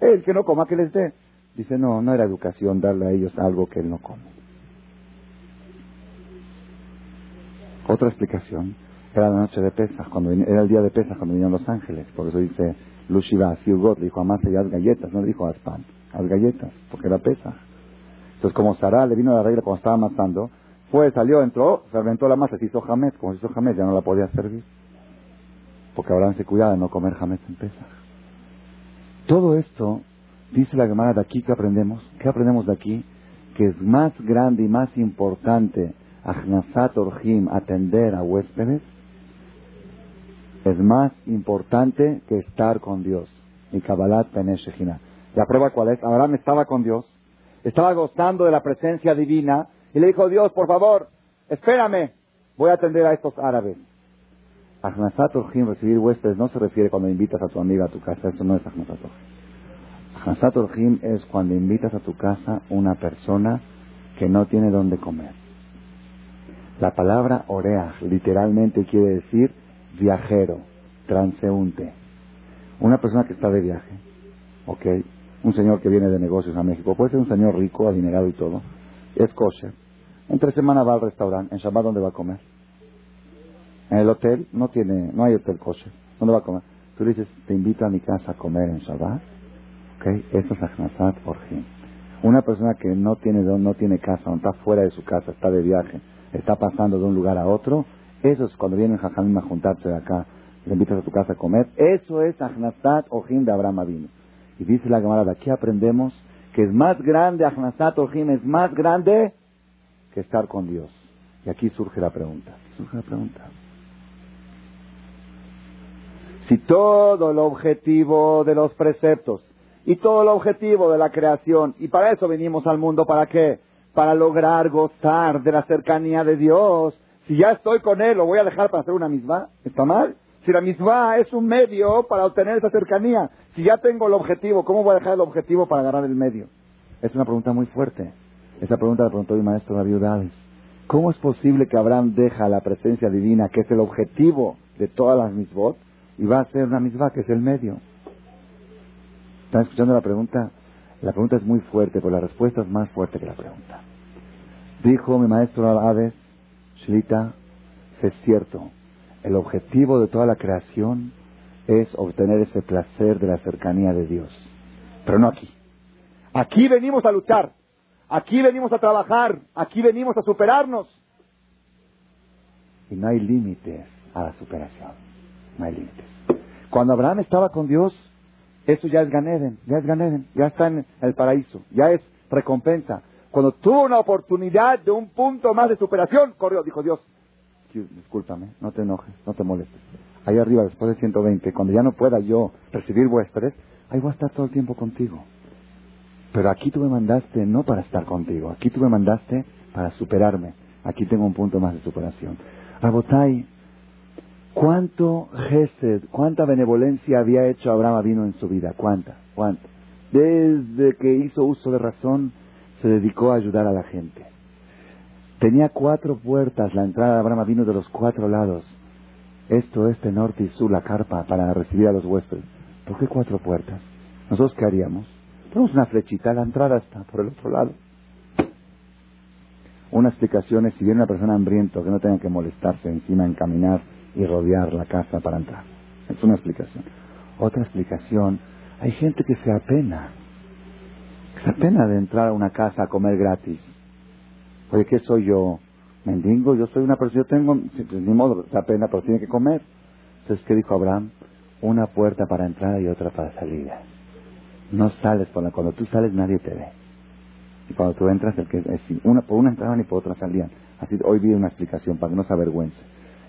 Él que no coma, ¿qué les dé? Dice, no, no era educación darle a ellos algo que él no come. Otra explicación, era la noche de Pesas, cuando era el día de Pesas cuando vinieron los ángeles, por eso dice, Lushiva, God le dijo a Masa y haz galletas, no le dijo haz pan las galletas, porque era pesa. Entonces, como Sara le vino la regla cuando estaba matando, fue, salió, entró, fermentó la masa, se hizo jamés, como se hizo jamés, ya no la podía servir. Porque Abraham se cuidaba de no comer jamés en pesa. Todo esto, dice la Gemara de aquí que aprendemos, ¿qué aprendemos de aquí? Que es más grande y más importante Ahnasat Orjim, atender a huéspedes, es más importante que estar con Dios. Y Kabbalat Peneshechina. ¿La prueba cuál es? Abraham estaba con Dios, estaba gozando de la presencia divina y le dijo, Dios, por favor, espérame, voy a atender a estos árabes. Ahnasat recibir huéspedes, no se refiere cuando invitas a tu amiga a tu casa, eso no es Ahnasat Orjim. es cuando invitas a tu casa una persona que no tiene dónde comer. La palabra oreach literalmente quiere decir viajero, transeúnte. Una persona que está de viaje, ¿ok? un señor que viene de negocios a México, puede ser un señor rico, adinerado y todo, es kosher. Entre semana va al restaurante, en Shabbat ¿dónde va a comer? En el hotel no tiene, no hay hotel kosher, ¿dónde va a comer? Tú le dices, te invito a mi casa a comer en Shabbat, ok, eso es Ahnasat Orjim. Una persona que no tiene no tiene casa, está fuera de su casa, está de viaje, está pasando de un lugar a otro, eso es cuando vienen Jajamim a juntarse de acá, le invitas a tu casa a comer, eso es Ahnastat Ojim de Abraham Avinu. Y dice la Gemara, aquí aprendemos que es más grande, Ahnastat Ojim es más grande que estar con Dios. Y aquí surge la pregunta, surge la pregunta. Si todo el objetivo de los preceptos y todo el objetivo de la creación, y para eso venimos al mundo, ¿para qué? Para lograr gozar de la cercanía de Dios. Si ya estoy con Él, ¿lo voy a dejar para hacer una misma? ¿Está mal? Si la misma es un medio para obtener esa cercanía, si ya tengo el objetivo, ¿cómo voy a dejar el objetivo para agarrar el medio? Es una pregunta muy fuerte. Esa pregunta la preguntó mi maestro David Udades. ¿Cómo es posible que Abraham deja la presencia divina, que es el objetivo de todas las misbot, y va a hacer una misma que es el medio? ¿Están escuchando la pregunta? La pregunta es muy fuerte, pero la respuesta es más fuerte que la pregunta. Dijo mi maestro Hades, Shlita, es cierto, el objetivo de toda la creación es obtener ese placer de la cercanía de Dios. Pero no aquí. Aquí venimos a luchar, aquí venimos a trabajar, aquí venimos a superarnos. Y no hay límites a la superación. No hay límites. Cuando Abraham estaba con Dios, eso ya es Ganeden, ya es Ganeden, ya está en el paraíso, ya es recompensa. Cuando tuvo una oportunidad de un punto más de superación, corrió, dijo Dios, discúlpame, no te enojes, no te molestes. Ahí arriba, después de 120, cuando ya no pueda yo recibir huéspedes, ahí voy a estar todo el tiempo contigo. Pero aquí tú me mandaste no para estar contigo, aquí tú me mandaste para superarme. Aquí tengo un punto más de superación. Rabotai, ¿Cuánto gesed, cuánta benevolencia había hecho Abraham vino en su vida? ¿Cuánta? ¿Cuánta? Desde que hizo uso de razón, se dedicó a ayudar a la gente. Tenía cuatro puertas, la entrada de Abraham vino de los cuatro lados. Esto, este, norte y sur, la carpa, para recibir a los huéspedes. ¿Por qué cuatro puertas? ¿Nosotros qué haríamos? Ponemos una flechita, la entrada está por el otro lado. Una explicación es si viene una persona hambriento que no tenga que molestarse encima en caminar y rodear la casa para entrar. Es una explicación. Otra explicación, hay gente que se apena, se apena de entrar a una casa a comer gratis. Oye, ¿qué soy yo? ¿Mendigo? Yo soy una persona, yo tengo, pues, ni modo, se apena, pero tiene que comer. Entonces, ¿qué dijo Abraham? Una puerta para entrar y otra para salir. No sales por la, cuando tú sales nadie te ve. Y cuando tú entras, el que, es, una, por una entraban y por otra salían. Así, hoy vi una explicación para que no se avergüence.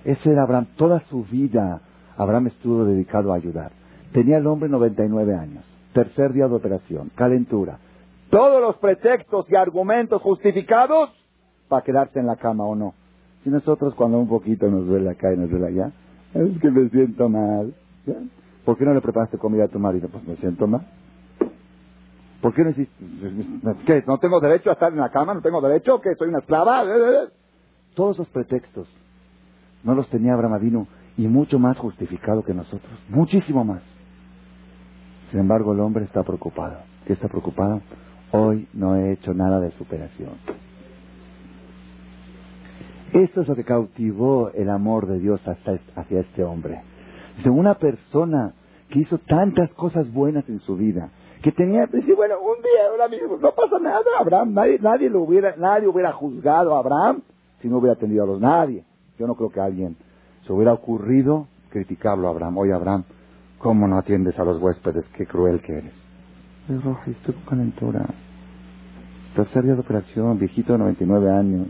Ese era Abraham. Toda su vida Abraham estuvo dedicado a ayudar. Tenía el hombre 99 años. Tercer día de operación. Calentura. Todos los pretextos y argumentos justificados para quedarse en la cama o no. Si nosotros cuando un poquito nos duele acá y nos duele allá, es que me siento mal. ¿Por qué no le preparaste comida a tu marido? Pues me siento mal. ¿Por qué no hiciste? ¿Qué? ¿No tengo derecho a estar en la cama? ¿No tengo derecho? ¿Que soy una esclava? Todos esos pretextos no los tenía Abraham Avinu y mucho más justificado que nosotros, muchísimo más. Sin embargo, el hombre está preocupado. ¿Qué está preocupado? Hoy no he hecho nada de superación. Esto es lo que cautivó el amor de Dios hacia este hombre. Dice, una persona que hizo tantas cosas buenas en su vida, que tenía, decir, bueno, un día, ahora mismo, no pasa nada, Abraham, nadie, nadie, lo hubiera, nadie hubiera juzgado a Abraham si no hubiera atendido a los nadie. Yo no creo que alguien se hubiera ocurrido criticarlo a Abraham. Oye, Abraham, ¿cómo no atiendes a los huéspedes? Qué cruel que eres. Estoy con calentura. Tercer día de operación, viejito de 99 años.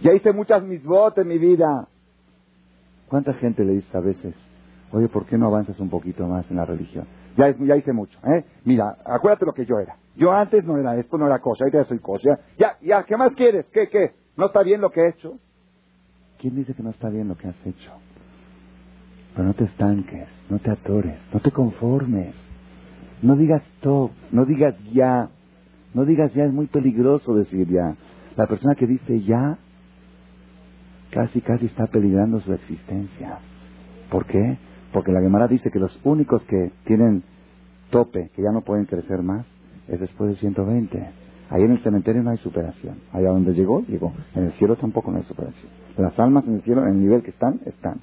Ya hice muchas misbot en mi vida. ¿Cuánta gente le dice a veces, oye, ¿por qué no avanzas un poquito más en la religión? Ya, ya hice mucho, ¿eh? Mira, acuérdate lo que yo era. Yo antes no era esto, no era cosa, ahorita ya soy cosa. Ya, ya, ¿qué más quieres? ¿Qué, qué? ¿No está bien lo que he hecho? ¿Quién dice que no está bien lo que has hecho? Pero no te estanques, no te atores, no te conformes. No digas stop, no digas ya. No digas ya, es muy peligroso decir ya. La persona que dice ya, casi, casi está peligrando su existencia. ¿Por qué? Porque la Gemara dice que los únicos que tienen tope, que ya no pueden crecer más, es después de 120. Ahí en el cementerio no hay superación. Allá donde llegó, llegó. En el cielo tampoco no hay superación. Las almas en el cielo, en el nivel que están, están.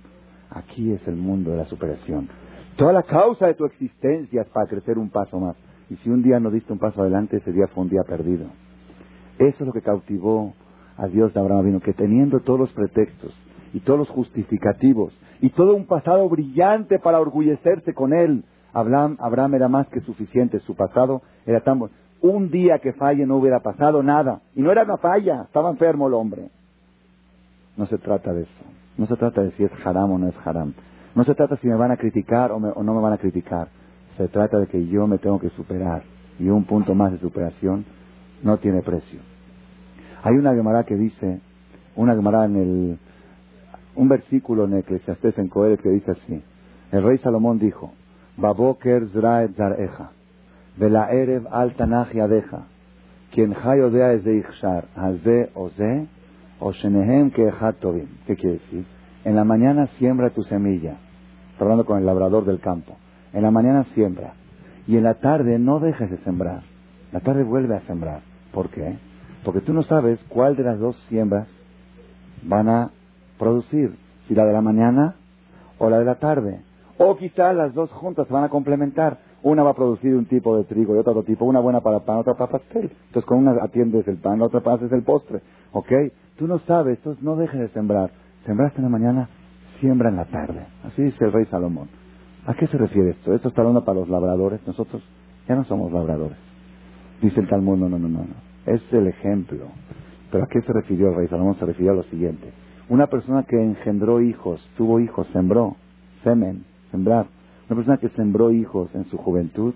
Aquí es el mundo de la superación. Toda la causa de tu existencia es para crecer un paso más. Y si un día no diste un paso adelante, ese día fue un día perdido. Eso es lo que cautivó a Dios de Abraham que teniendo todos los pretextos y todos los justificativos y todo un pasado brillante para orgullecerse con él, Abraham, Abraham era más que suficiente, su pasado era tan bueno. Un día que falle no hubiera pasado nada. Y no era una falla, estaba enfermo el hombre. No se trata de eso. No se trata de si es haram o no es haram. No se trata si me van a criticar o, no me van a criticar. Se trata de que yo me tengo que superar. Y un punto más de superación no tiene precio. Hay una Gemara que dice, una Gemara en el, un versículo en el Eclesiastés en Coel que dice así. El rey Salomón dijo, Baboker zraet zareja, vela erev al yadeja, quien hayodea es de ichshar, hazde oze, o shenehem que tovim. ¿Qué quiere decir? En la mañana siembra tu semilla, hablando con el labrador del campo. En la mañana siembra. Y en la tarde no dejes de sembrar. La tarde vuelve a sembrar. ¿Por qué? Porque tú no sabes cuál de las dos siembras van a producir. Si la de la mañana o la de la tarde. O quizá las dos juntas van a complementar. Una va a producir un tipo de trigo y otro tipo. Una buena para pan, otra para pastel. Entonces con una atiendes el pan, la otra haces el postre. ¿Ok? Tú no sabes, entonces no dejes de sembrar. Sembraste en la mañana, siembra en la tarde. Así dice el rey Salomón. ¿A qué se refiere esto? Esto está hablando para los labradores. Nosotros ya no somos labradores. Dice el Talmud, no, no, no, no. Es el ejemplo. Pero ¿a qué se refirió el rey Salomón? Se refirió a lo siguiente. Una persona que engendró hijos, tuvo hijos, sembró, semen, sembrar. Una persona que sembró hijos en su juventud,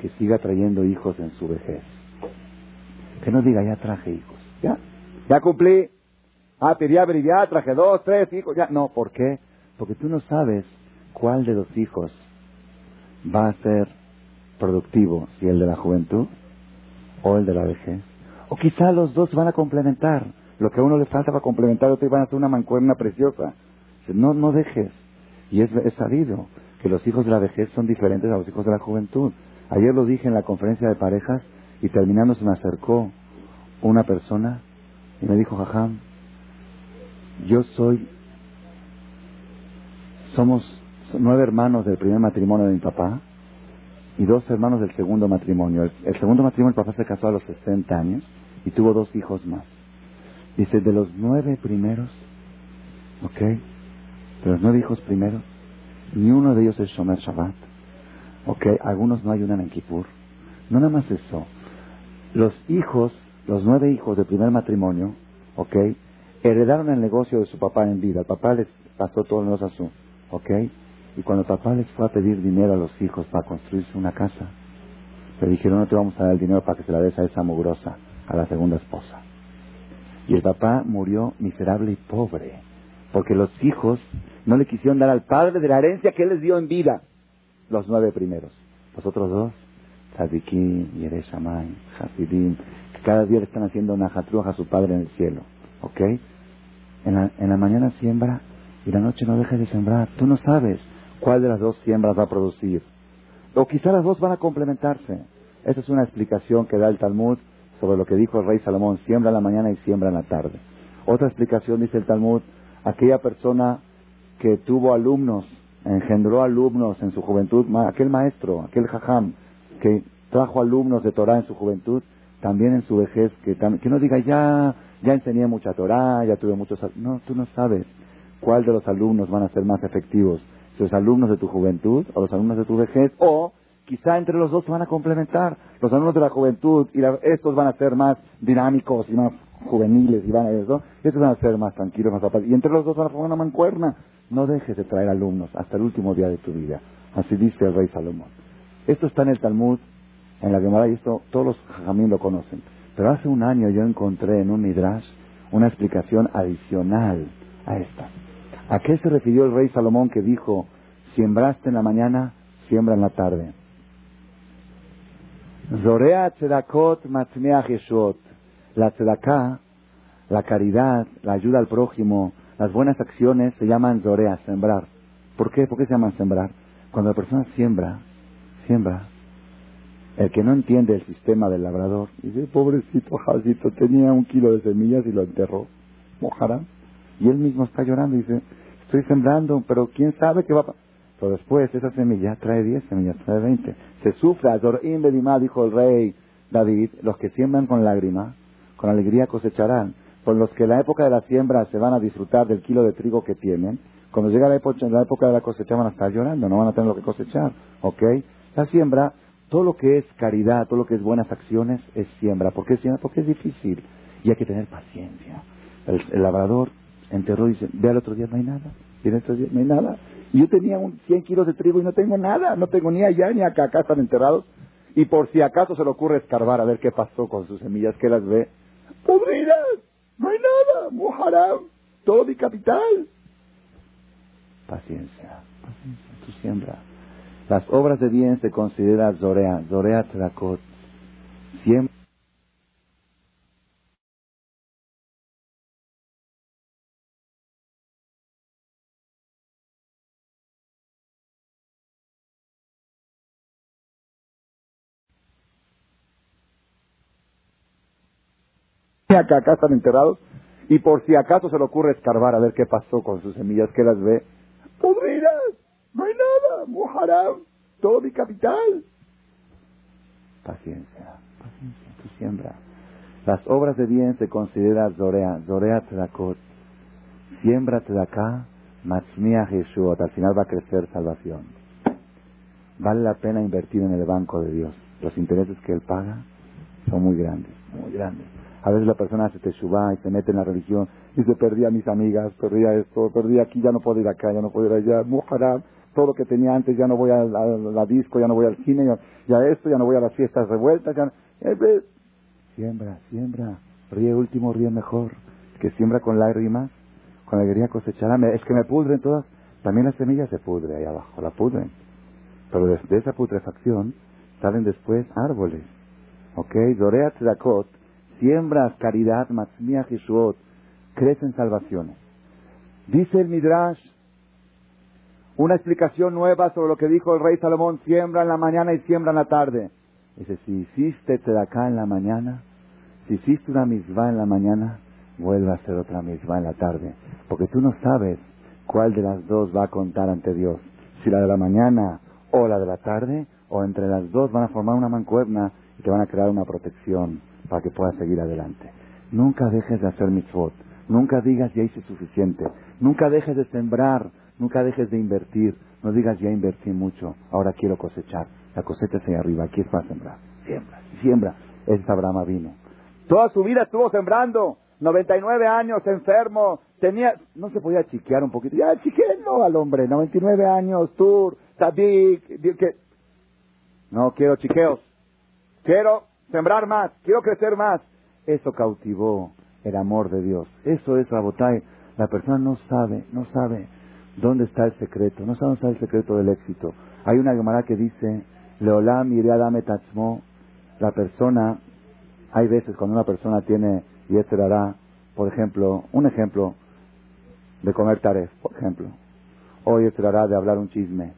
que siga trayendo hijos en su vejez. Que no diga, ya traje hijos. Ya, ya cumplí. Ah, quería ya traje dos, tres hijos. Ya. No, ¿por qué? Porque tú no sabes cuál de los hijos va a ser productivo, si el de la juventud o el de la vejez. O quizá los dos van a complementar. Lo que a uno le falta para complementar, otro van a hacer una mancuerna preciosa. No, no dejes. Y es sabido que los hijos de la vejez son diferentes a los hijos de la juventud. Ayer lo dije en la conferencia de parejas y terminando se me acercó una persona y me dijo, Jajam, yo soy, somos nueve hermanos del primer matrimonio de mi papá y dos hermanos del segundo matrimonio. El, segundo matrimonio, el papá se casó a los 60 años y tuvo dos hijos más. Dice, de los nueve primeros, ¿ok? De los nueve hijos primeros, ni uno de ellos es Shomer Shabbat. ¿Ok? Algunos no ayudan en Kippur. No nada más eso. Los hijos, los nueve hijos del primer matrimonio, ¿ok? Heredaron el negocio de su papá en vida. El papá les pasó todo el negocio a su, ¿ok? Y cuando el papá les fue a pedir dinero a los hijos para construirse una casa, le dijeron, no te vamos a dar el dinero para que se la des a esa mugrosa, a la segunda esposa. Y el papá murió miserable y pobre, porque los hijos no le quisieron dar al padre de la herencia que él les dio en vida, los nueve primeros. Los otros dos, Tzadikim, Yereshamay, Hasidim, que cada día le están haciendo una jatruja a su padre en el cielo. ¿Ok? En la, en la mañana siembra y la noche no dejes de sembrar. Tú no sabes cuál de las dos siembras va a producir. O quizá las dos van a complementarse. Esa es una explicación que da el Talmud sobre lo que dijo el rey Salomón, siembra en la mañana y siembra en la tarde. Otra explicación dice el Talmud, aquella persona que tuvo alumnos, engendró alumnos en su juventud, aquel maestro, aquel jajam, que trajo alumnos de Torah en su juventud, también en su vejez, que, que no diga, ya, ya enseñé mucha Torah, ya tuve muchos... No, tú no sabes cuál de los alumnos van a ser más efectivos los alumnos de tu juventud o los alumnos de tu vejez, o quizá entre los dos se van a complementar. Los alumnos de la juventud y estos van a ser más dinámicos y más juveniles y van a eso, estos van a ser más tranquilos, más capaz. Y entre los dos van a formar una mancuerna. No dejes de traer alumnos hasta el último día de tu vida. Así dice el rey Salomón. Esto está en el Talmud, en la Gemara, y esto todos los jamín lo conocen. Pero hace un año yo encontré en un Midrash una explicación adicional a esta. ¿A qué se refirió el rey Salomón que dijo, siembraste en la mañana, siembra en la tarde? Zorea tzedakot matmea La tzedaká, la caridad, la ayuda al prójimo, las buenas acciones se llaman zorea, sembrar. ¿Por qué? ¿Por qué se llaman sembrar? Cuando la persona siembra, siembra. El que no entiende el sistema del labrador, dice, pobrecito Jacito, tenía un kilo de semillas y lo enterró. Mojará. Y él mismo está llorando y dice, estoy sembrando, pero quién sabe qué va a pasar. Pero después esa semilla trae 10 semillas, trae 20. Se sufre, Azorim Bedimá, dijo el rey David, los que siembran con lágrima, con alegría cosecharán. Por los que en la época de la siembra se van a disfrutar del kilo de trigo que tienen, cuando llega la época, de la cosecha van a estar llorando, no van a tener lo que cosechar. ¿Ok? La siembra, todo lo que es caridad, todo lo que es buenas acciones, es siembra. ¿Por qué siembra? Porque es difícil y hay que tener paciencia. El, labrador enterró y dice, ve al otro día, no hay nada. Y en estos días no hay nada. Yo tenía un 100 kilos de trigo y no tengo nada. No tengo ni allá ni acá. Acá están enterrados. Y por si acaso se le ocurre escarbar a ver qué pasó con sus semillas, que las ve. Podridas. No hay nada. Muharam. Todo mi capital. Paciencia. Paciencia. Tu siembra. Las obras de bien se considera Zorea. Zorea Tlakot. Siempre. Acá, acá están enterrados, y por si acaso se le ocurre escarbar a ver qué pasó con sus semillas, que las ve, podridas, no hay nada, muharam, todo mi capital. Paciencia, paciencia, tu siembra. Las obras de bien se considera Zorea, Zorea Tzedakot. Siembra acá, Matzmiah Jesús, al final va a crecer salvación. Vale la pena invertir en el banco de Dios. Los intereses que Él paga son muy grandes, muy grandes. A veces la persona se te suba y se mete en la religión y se perdí a mis amigas, perdí a esto, perdí aquí, ya no puedo ir acá, ya no puedo ir allá, mujarab, todo lo que tenía antes, ya no voy a la, disco, ya no voy al cine, ya, esto, ya no voy a las fiestas revueltas, ya eh, Siembra, siembra, ríe último, ríe mejor, que siembra con lágrimas, con alegría cosechará, es que me pudren todas, también las semillas se pudren ahí abajo, la pudren, pero de, esa putrefacción salen después árboles, ¿ok? Dorea tzedakot, siembras caridad, matzmiah Jeshuot, crecen salvaciones. Dice el Midrash, una explicación nueva sobre lo que dijo el rey Salomón, siembra en la mañana y siembra en la tarde. Dice, si hiciste acá en la mañana, si hiciste una misma en la mañana, vuelve a hacer otra misma en la tarde. Porque tú no sabes cuál de las dos va a contar ante Dios. Si la de la mañana o la de la tarde, o entre las dos van a formar una mancuerna y te van a crear una protección para que puedas seguir adelante. Nunca dejes de hacer mitzvot. Nunca digas ya hice suficiente. Nunca dejes de sembrar. Nunca dejes de invertir. No digas ya invertí mucho. Ahora quiero cosechar. La cosecha es ahí arriba. Aquí es para sembrar. Siembra. Siembra. Es Abraham vino. Toda su vida estuvo sembrando. 99 años, enfermo. Tenía, no se podía chiquear un poquito. Ya chiqueé no al hombre. 99 años, tour, tadik. No quiero chiqueos. Quiero sembrar más, quiero crecer más. Eso cautivó el amor de Dios. Eso es Rabotai. La persona no sabe, no sabe dónde está el secreto, no sabe dónde está el secreto del éxito. Hay una Gemara que dice, Leolam dame tatzmo, la persona, hay veces cuando una persona tiene yetzerará, por ejemplo, un ejemplo de comer taref, por ejemplo, o yetzerará de hablar un chisme.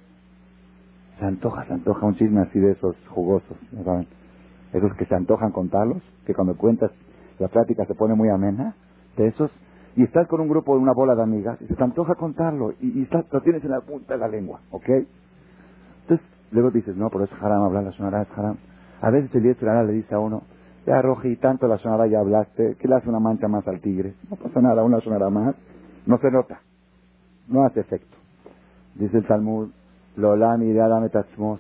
Se antoja, se antoja un chisme así de esos jugosos, ¿saben? Esos que se antojan contarlos, que cuando cuentas la plática se pone muy amena, de esos, y estás con un grupo de una bola de amigas y se te antoja contarlo y, lo tienes en la punta de la lengua, ¿ok? Entonces, luego dices, no, pero es haram hablar, la sonará es haram. A veces el Yetzirah le dice a uno, ya Roji, tanto la sonará ya hablaste, que le hace una mancha más al tigre. No pasa nada, una sonará más, no se nota, no hace efecto. Dice el Talmud, Lolam y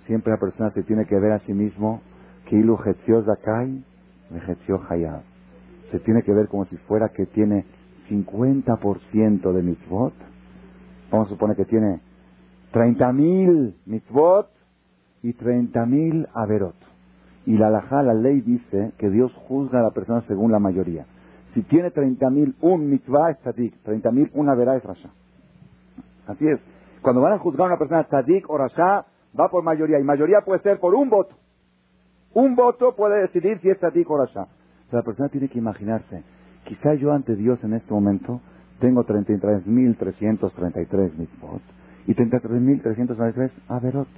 siempre la persona se tiene que ver a sí mismo Se tiene que ver como si fuera que tiene 50% de mitzvot. Vamos a suponer que tiene 30.000 mitzvot y 30.000 averot. Y la halajá, la ley dice que Dios juzga a la persona según la mayoría. Si tiene 30.000 un mitzvah es tzadik, 30.000 una averá es rasha. Así es. Cuando van a juzgar a una persona tzadik o rasha, va por mayoría. Y mayoría puede ser por un voto. Un voto puede decidir si es ti o Rasha. La persona tiene que imaginarse, quizá yo ante Dios en este momento tengo 33.333 mitzvot y 33.333 averot.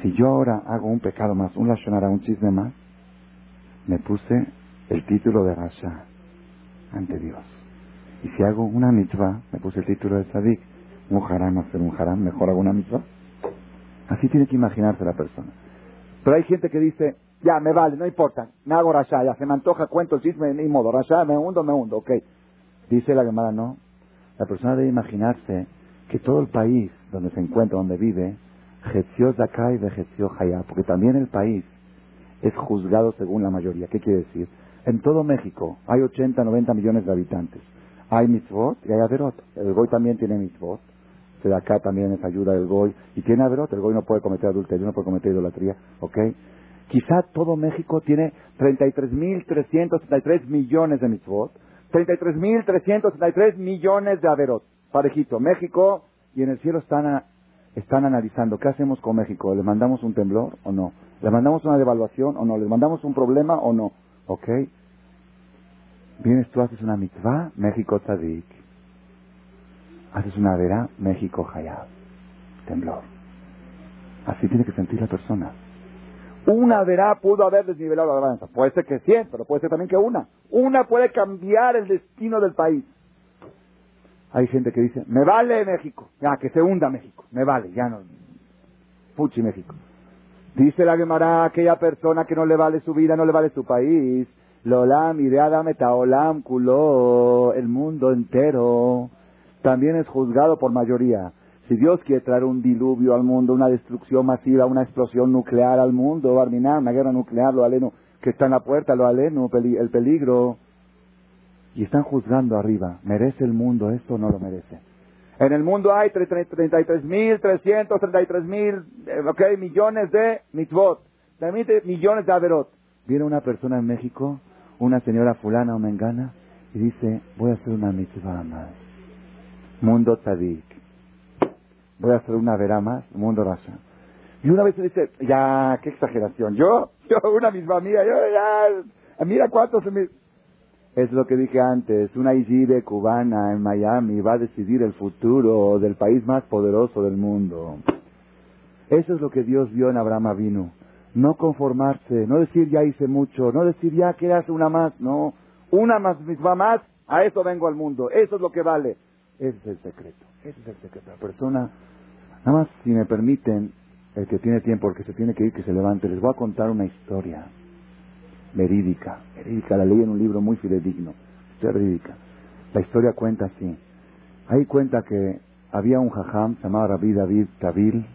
Si yo ahora hago un pecado más, un lashonara, un chisme más, me puse el título de Rasha ante Dios. Y si hago una mitzvah, me puse el título de Tzadik. un haram hacer un haram, mejor hago una mitzvah. Así tiene que imaginarse la persona. Pero hay gente que dice, ya, me vale, no importa, me hago rasha, ya se me antoja, cuento el chisme, ni modo, rasha, me hundo, me hundo, ok. Dice la Gemara, no. La persona debe imaginarse que todo el país donde se encuentra, donde vive, Getzio Zakai de Getzio Hayá, porque también el país es juzgado según la mayoría. ¿Qué quiere decir? En todo México hay 80, 90 millones de habitantes. Hay mitzvot y hay averot. El goy también tiene mitzvot. De acá también es ayuda del goy. Y tiene averot. El goy no puede cometer adulterio, no puede cometer idolatría. ¿Ok? Quizá todo México tiene 33.333 millones de mitzvot. 33.333 millones de averot. Parejito. México y en el cielo están, están analizando qué hacemos con México. ¿Le mandamos un temblor o no? ¿Le mandamos una devaluación o no? ¿Le mandamos un problema o no? ¿Ok? Vienes tú, haces una mitzvah, México Tzadik. Haces una vera, México Hayab. Temblor. Así tiene que sentir la persona. Una verá pudo haber desnivelado la balanza. Puede ser que 100, pero puede ser también que una. Una puede cambiar el destino del país. Hay gente que dice, me vale México. Ya, que se hunda México. Me vale, ya no. Puchi México. Dice la Gemara, aquella persona que no le vale su vida, no le vale su país. Lolam, ideada metaolam, culó, el mundo entero. También es juzgado por mayoría. Si Dios quiere traer un diluvio al mundo, una destrucción masiva, una explosión nuclear al mundo, Barminá, una guerra nuclear, lo aleno, que está en la puerta, lo aleno, el peligro. Y están juzgando arriba, ¿merece el mundo esto o no lo merece? En el mundo hay 33.333.000 mil, eh, millones de mitzvot, millones de averot. Viene una persona en México, una señora fulana o mengana, y dice, voy a hacer una mitzvah más. Mundo tzadik. Voy a hacer una vera más, mundo rasha. Y una vez se dice, ya, qué exageración. Yo, yo, una misma mía, yo, ya, mira cuántos se me... Es lo que dije antes, una yeshiva cubana en Miami va a decidir el futuro del país más poderoso del mundo. Eso es lo que Dios vio en Abraham Avinu. No conformarse, no decir ya hice mucho, no decir ya que hace una más, no. Una más, misma más, a eso vengo al mundo. Eso es lo que vale. Ese es el secreto, ese es el secreto. La persona, nada más si me permiten, el que tiene tiempo, el que se tiene que ir, que se levante, les voy a contar una historia verídica, verídica, la leí en un libro muy fidedigno, verídica. La historia cuenta así. Ahí cuenta que había un jajam, se llamaba Rabbi David Tabil,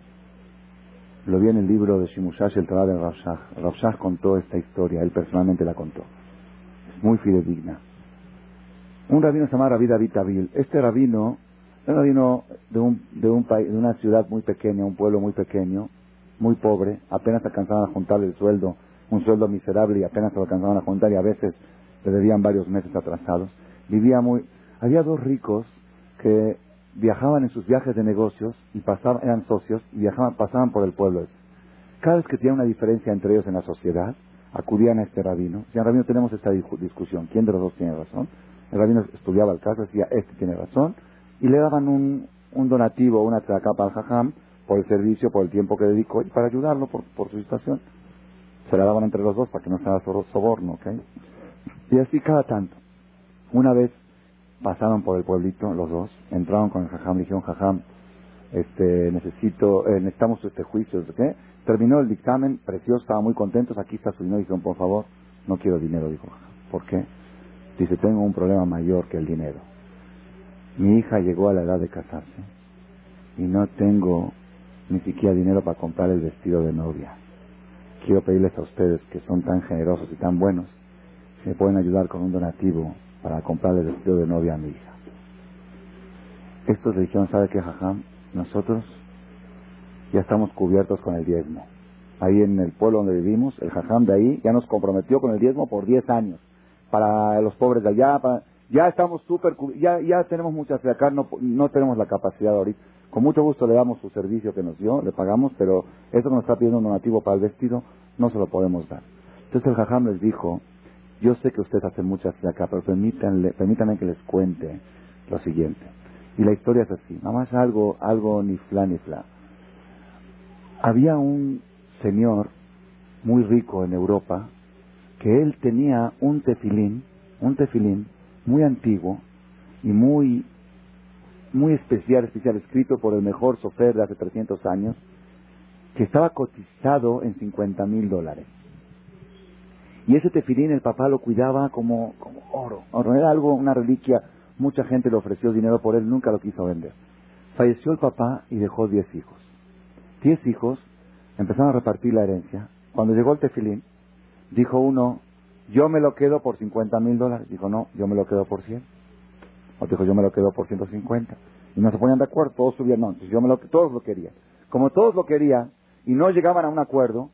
lo vi en el libro de Shimushash, el trabajo de Rabshah. Rabshah contó esta historia, él personalmente la contó. Es muy fidedigna. Un rabino se llamaba Rabbi David. Este rabino, un rabino de, un, de, un de una ciudad muy pequeña, un pueblo muy pequeño, muy pobre, apenas alcanzaban a juntarle el sueldo un sueldo miserable y apenas lo alcanzaban a juntar y a veces le debían varios meses atrasados. Vivía muy... Había dos ricos que viajaban en sus viajes de negocios y pasaban, eran socios y viajaban, pasaban por el pueblo. Cada vez que tenía una diferencia entre ellos en la sociedad, acudían a este rabino. En rabino tenemos esta discusión, ¿quién de los dos tiene razón? El rabino estudiaba el caso, decía, este tiene razón, y le daban un, donativo, una capa al jajam, por el servicio, por el tiempo que dedicó y para ayudarlo por, por su situación. Se la daban entre los dos para que no sea soborno, ¿ok? Y así cada tanto. Una vez pasaron por el pueblito los dos, entraron con el jajam, le dijeron, jajam, este, necesito, eh, necesitamos este juicio. Terminó el dictamen, precioso, estaban muy contentos, aquí está su dinero, dijeron, por favor, no quiero dinero, dijo ¿Por qué? Dice, tengo un problema mayor que el dinero. Mi hija llegó a la edad de casarse y no tengo ni siquiera dinero para comprar el vestido de novia quiero pedirles a ustedes que son tan generosos y tan buenos, si me pueden ayudar con un donativo para comprarle el vestido de novia a mi hija. Estos le dijeron, ¿sabe qué, Jajam? Nosotros ya estamos cubiertos con el diezmo. Ahí en el pueblo donde vivimos, el Jajam de ahí ya nos comprometió con el diezmo por 10 años. Para los pobres de allá, ya estamos súper, ya, ya tenemos muchas de acá, no, no tenemos la capacidad ahorita. Con mucho gusto le damos su servicio que nos dio, le pagamos, pero eso que nos está pidiendo un donativo para el vestido, no se lo podemos dar. Entonces el jajam les dijo, yo sé que ustedes hacen muchas de acá, pero permítanle, permítanme que les cuente lo siguiente. Y la historia es así, nada más algo, algo ni fla ni fla. Había un señor muy rico en Europa que él tenía un tefilín, un tefilín muy antiguo y muy muy especial, especial, escrito por el mejor sofer de hace 300 años, que estaba cotizado en 50 mil dólares. Y ese tefilín el papá lo cuidaba como, como oro. oro. Era algo, una reliquia. Mucha gente le ofreció dinero por él, nunca lo quiso vender. Falleció el papá y dejó 10 hijos. 10 hijos empezaron a repartir la herencia. Cuando llegó el tefilín, dijo uno, yo me lo quedo por 50 mil dólares. Dijo, no, yo me lo quedo por 100. Otro dijo, yo me lo quedo por 150. Y no se ponían de acuerdo, todos subían, no, entonces yo me lo, todos lo querían. Como todos lo querían y no llegaban a un acuerdo,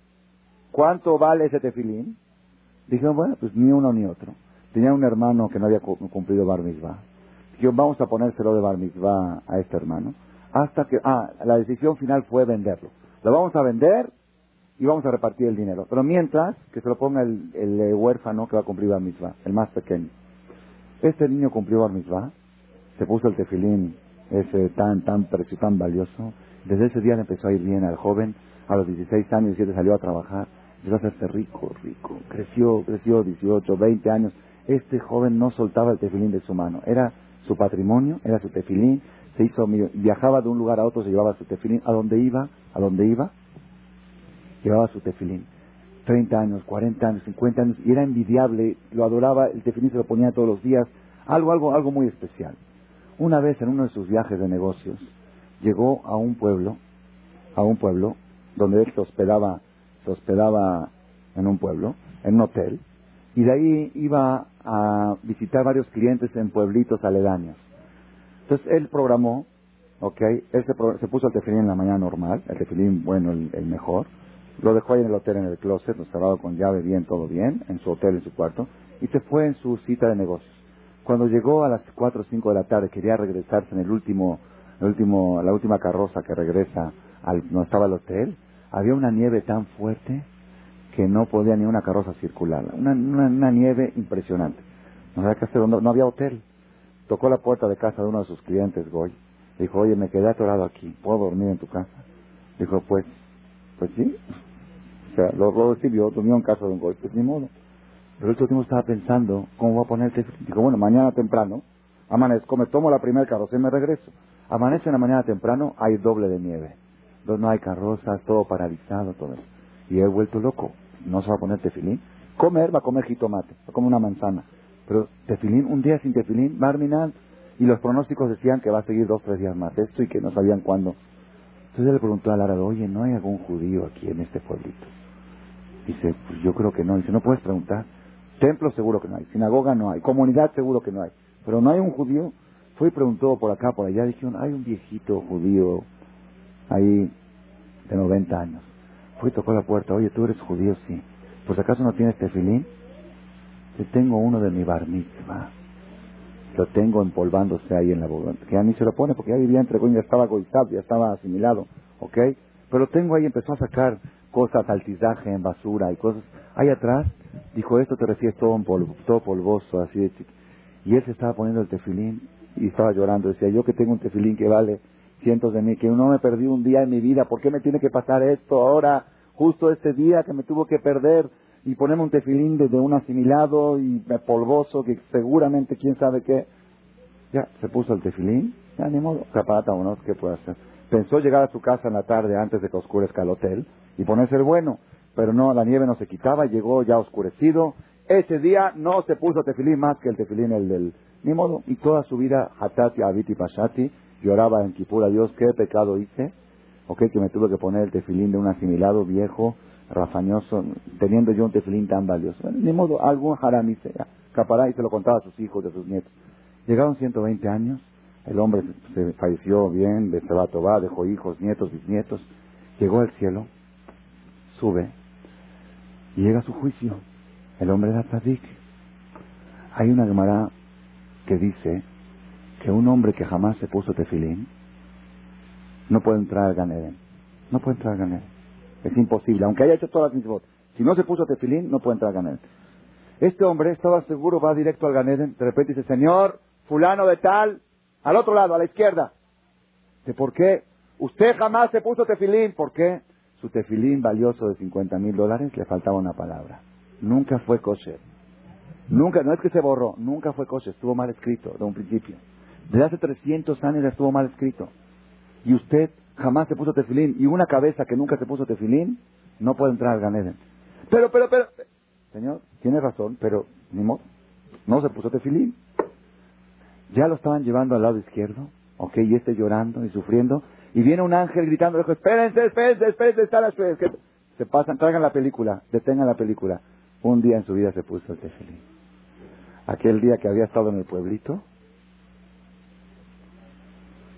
¿cuánto vale ese tefilín? Dijeron, bueno, pues ni uno ni otro. Tenía un hermano que no había cumplido bar mitzvah. Dijeron, vamos a ponérselo de bar mitzvah a este hermano. Hasta que, ah, la decisión final fue venderlo. Lo vamos a vender y vamos a repartir el dinero. Pero mientras, que se lo ponga el, el huérfano que va a cumplir bar el más pequeño. Este niño cumplió bar se puso el tefilín ese tan, tan precioso, tan valioso. Desde ese día le empezó a ir bien al joven. A los 16 años, 17 salió a trabajar empezó a hacerse rico, rico. Creció, creció 18, 20 años. Este joven no soltaba el tefilín de su mano. Era su patrimonio, era su tefilín. Se hizo, viajaba de un lugar a otro, se llevaba su tefilín. ¿A dónde iba? ¿A dónde iba? Llevaba su tefilín. 30 años, 40 años, 50 años. Y era envidiable, lo adoraba, el tefilín se lo ponía todos los días. Algo, algo, algo muy especial. Una vez en uno de sus viajes de negocios, llegó a un pueblo, a un pueblo, donde él se hospedaba se hospedaba en un pueblo, en un hotel, y de ahí iba a visitar varios clientes en pueblitos aledaños. Entonces él programó, ok, él se, puso el tefilín en la mañana normal, el tefilín bueno, el, mejor, lo dejó ahí en el hotel en el closet, cerrado con llave bien, todo bien, en su hotel, en su cuarto, y se fue en su cita de negocios. Cuando llegó a las 4 o 5 de la tarde, quería regresarse en el último, el último, la última carroza que regresa al, no estaba el hotel, había una nieve tan fuerte que no podía ni una carroza circular. Una, una, nieve impresionante. No había, que hacer, no, había hotel. Tocó la puerta de casa de uno de sus clientes, Goy. Dijo, oye, me quedé atorado aquí. ¿Puedo dormir en tu casa? Dijo, pues, pues sí. Sea, lo, lo recibió, durmió en casa de un Goy. Pues ni modo. Pero el último tiempo estaba pensando, ¿cómo voy a ponerte? Dijo, bueno, mañana temprano, amanezco, me tomo la primera carroza y me regreso. Amanece en la mañana temprano, hay doble de nieve no hay carrozas, todo paralizado, todo eso. Y he vuelto loco. No se va a poner tefilín. Comer, va a comer jitomate, va a comer una manzana. Pero tefilín, un día sin tefilín, va a Y los pronósticos decían que va a seguir dos, tres días más esto y que no sabían cuándo. Entonces le preguntó al árabe, oye, ¿no hay algún judío aquí en este pueblito? Dice, pues yo creo que no. Dice, no puedes preguntar. Templo seguro que no hay. Sinagoga no hay. Comunidad seguro que no hay. Pero no hay un judío. Fue y preguntó por acá, por allá. Dijeron, hay un viejito judío ahí de 90 años. Fui y tocó la puerta, oye, ¿tú eres judío? Sí. ¿Por si acaso no tienes tefilín? Yo tengo uno de mi bar mitzvah. Lo tengo empolvándose ahí en la boca. Que ya ni se lo pone porque ya vivía entre ya estaba goizado, ya estaba asimilado. ¿Ok? Pero tengo ahí, empezó a sacar cosas, altizaje en basura y cosas. Ahí atrás, dijo, esto te refieres todo, polvo, todo polvoso, así de chiquito. Y él se estaba poniendo el tefilín y estaba llorando. Decía, yo que tengo un tefilín que vale cientos de mí, que no me perdí un día en mi vida, ¿por qué me tiene que pasar esto ahora, justo este día que me tuvo que perder y ponerme un tefilín desde un asimilado y polvoso que seguramente quién sabe qué? Ya, se puso el tefilín, ya ni modo, capata o no, ¿qué puede hacer? Pensó llegar a su casa en la tarde antes de que oscurezca el hotel y ponerse el bueno, pero no, la nieve no se quitaba, llegó ya oscurecido. Ese día no se puso tefilín más que el tefilín el del... Ni modo, y toda su vida, Hatati, Abiti, Pashati, lloraba en Kipur a Dios, ¿qué pecado hice? Ok, que me tuve que poner el tefilín de un asimilado viejo, rafañoso, teniendo yo un tefilín tan valioso. Ni modo, algún haram hice, capará y se lo contaba a sus hijos, a sus nietos. Llegaron 120 años, el hombre se falleció bien, de va, dejó hijos, nietos, bisnietos, llegó al cielo, sube, y llega a su juicio. El hombre era tzadik. Hay una Gemara que dice que un hombre que jamás se puso tefilín no puede entrar al Ganeden. No puede entrar al Ganeden. Es imposible, aunque haya hecho todas las mitzvot. Si no se puso tefilín, no puede entrar al Ganeden. Este hombre estaba seguro, va directo al Ganeden. De repente dice, Señor, fulano de tal, al otro lado, a la izquierda. ¿De por qué? Usted jamás se puso tefilín. ¿Por qué? Su tefilín valioso de 50 mil dólares le faltaba una palabra. Nunca fue kosher. Nunca, no es que se borró, nunca fue kosher, estuvo mal escrito de un principio. Desde hace 300 años estuvo mal escrito. Y usted jamás se puso tefilín. Y una cabeza que nunca se puso tefilín no puede entrar al Ganeden. Pero, pero, pero. Señor, tiene razón, pero ni modo. No se puso tefilín. Ya lo estaban llevando al lado izquierdo. Ok, y este llorando y sufriendo. Y viene un ángel gritando, dijo, espérense, espérense, espérense, está la Se pasan, traigan la película, detengan la película. Un día en su vida se puso el tefilín. Aquel día que había estado en el pueblito,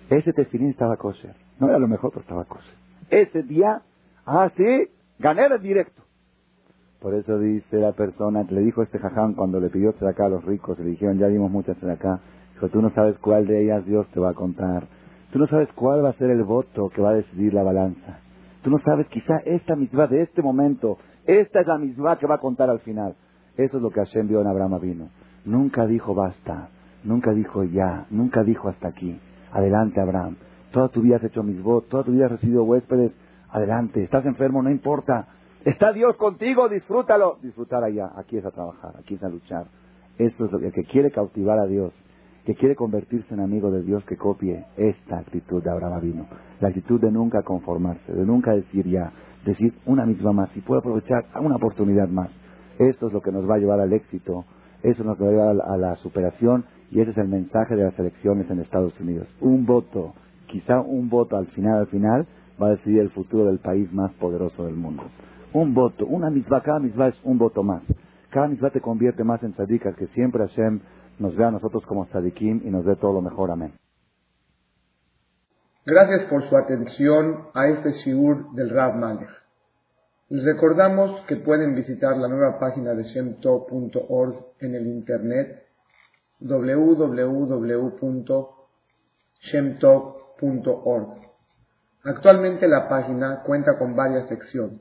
ese tefilín estaba kosher. No era lo mejor, pero estaba kosher. Ese día, ah, sí, gané el directo. Por eso dice la persona, le dijo este jaján cuando le pidió acá a los ricos, le dijeron, ya dimos muchas acá. Dijo, tú no sabes cuál de ellas Dios te va a contar. Tú no sabes cuál va a ser el voto que va a decidir la balanza. Tú no sabes, quizá esta misma de este momento, esta es la misma que va a contar al final. Eso es lo que Hashem vio en Abraham vino. Nunca dijo basta, nunca dijo ya, nunca dijo hasta aquí. Adelante, Abraham. Toda tu vida has hecho mis votos, toda tu vida has recibido huéspedes. Adelante. Estás enfermo, no importa. Está Dios contigo, disfrútalo. Disfrutar allá. Aquí es a trabajar, aquí es a luchar. Eso es lo que, que quiere cautivar a Dios, que quiere convertirse en amigo de Dios, que copie esta actitud de Abraham vino. La actitud de nunca conformarse, de nunca decir ya, decir una misma más, y puedo aprovechar una oportunidad más. Esto es lo que nos va a llevar al éxito, eso es lo va a llevar a la superación y ese es el mensaje de las elecciones en Estados Unidos. Un voto, quizá un voto al final, al final, va a decidir el futuro del país más poderoso del mundo. Un voto, una misma, cada misma es un voto más. Cada misma te convierte más en tzadikas, que siempre Hashem nos vea a nosotros como tzadikim y nos dé todo lo mejor. Amén. Gracias por su atención a este shiur del Rav Malech. Les recordamos que pueden visitar la nueva página de shemtov.org en el internet www.shemtov.org. Actualmente la página cuenta con varias secciones.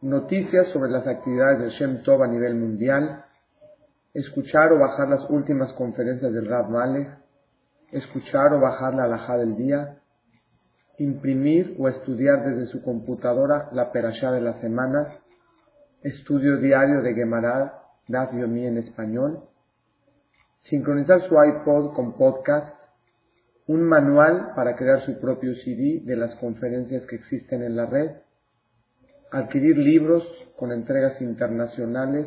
Noticias sobre las actividades de Shem Tov a nivel mundial, escuchar o bajar las últimas conferencias del Rab escuchar o bajar la alajá del día, imprimir o estudiar desde su computadora la perashá de la semana, estudio diario de Gemara, Daf Yomi en español, sincronizar su iPod con podcast, un manual para crear su propio CD de las conferencias que existen en la red, adquirir libros con entregas internacionales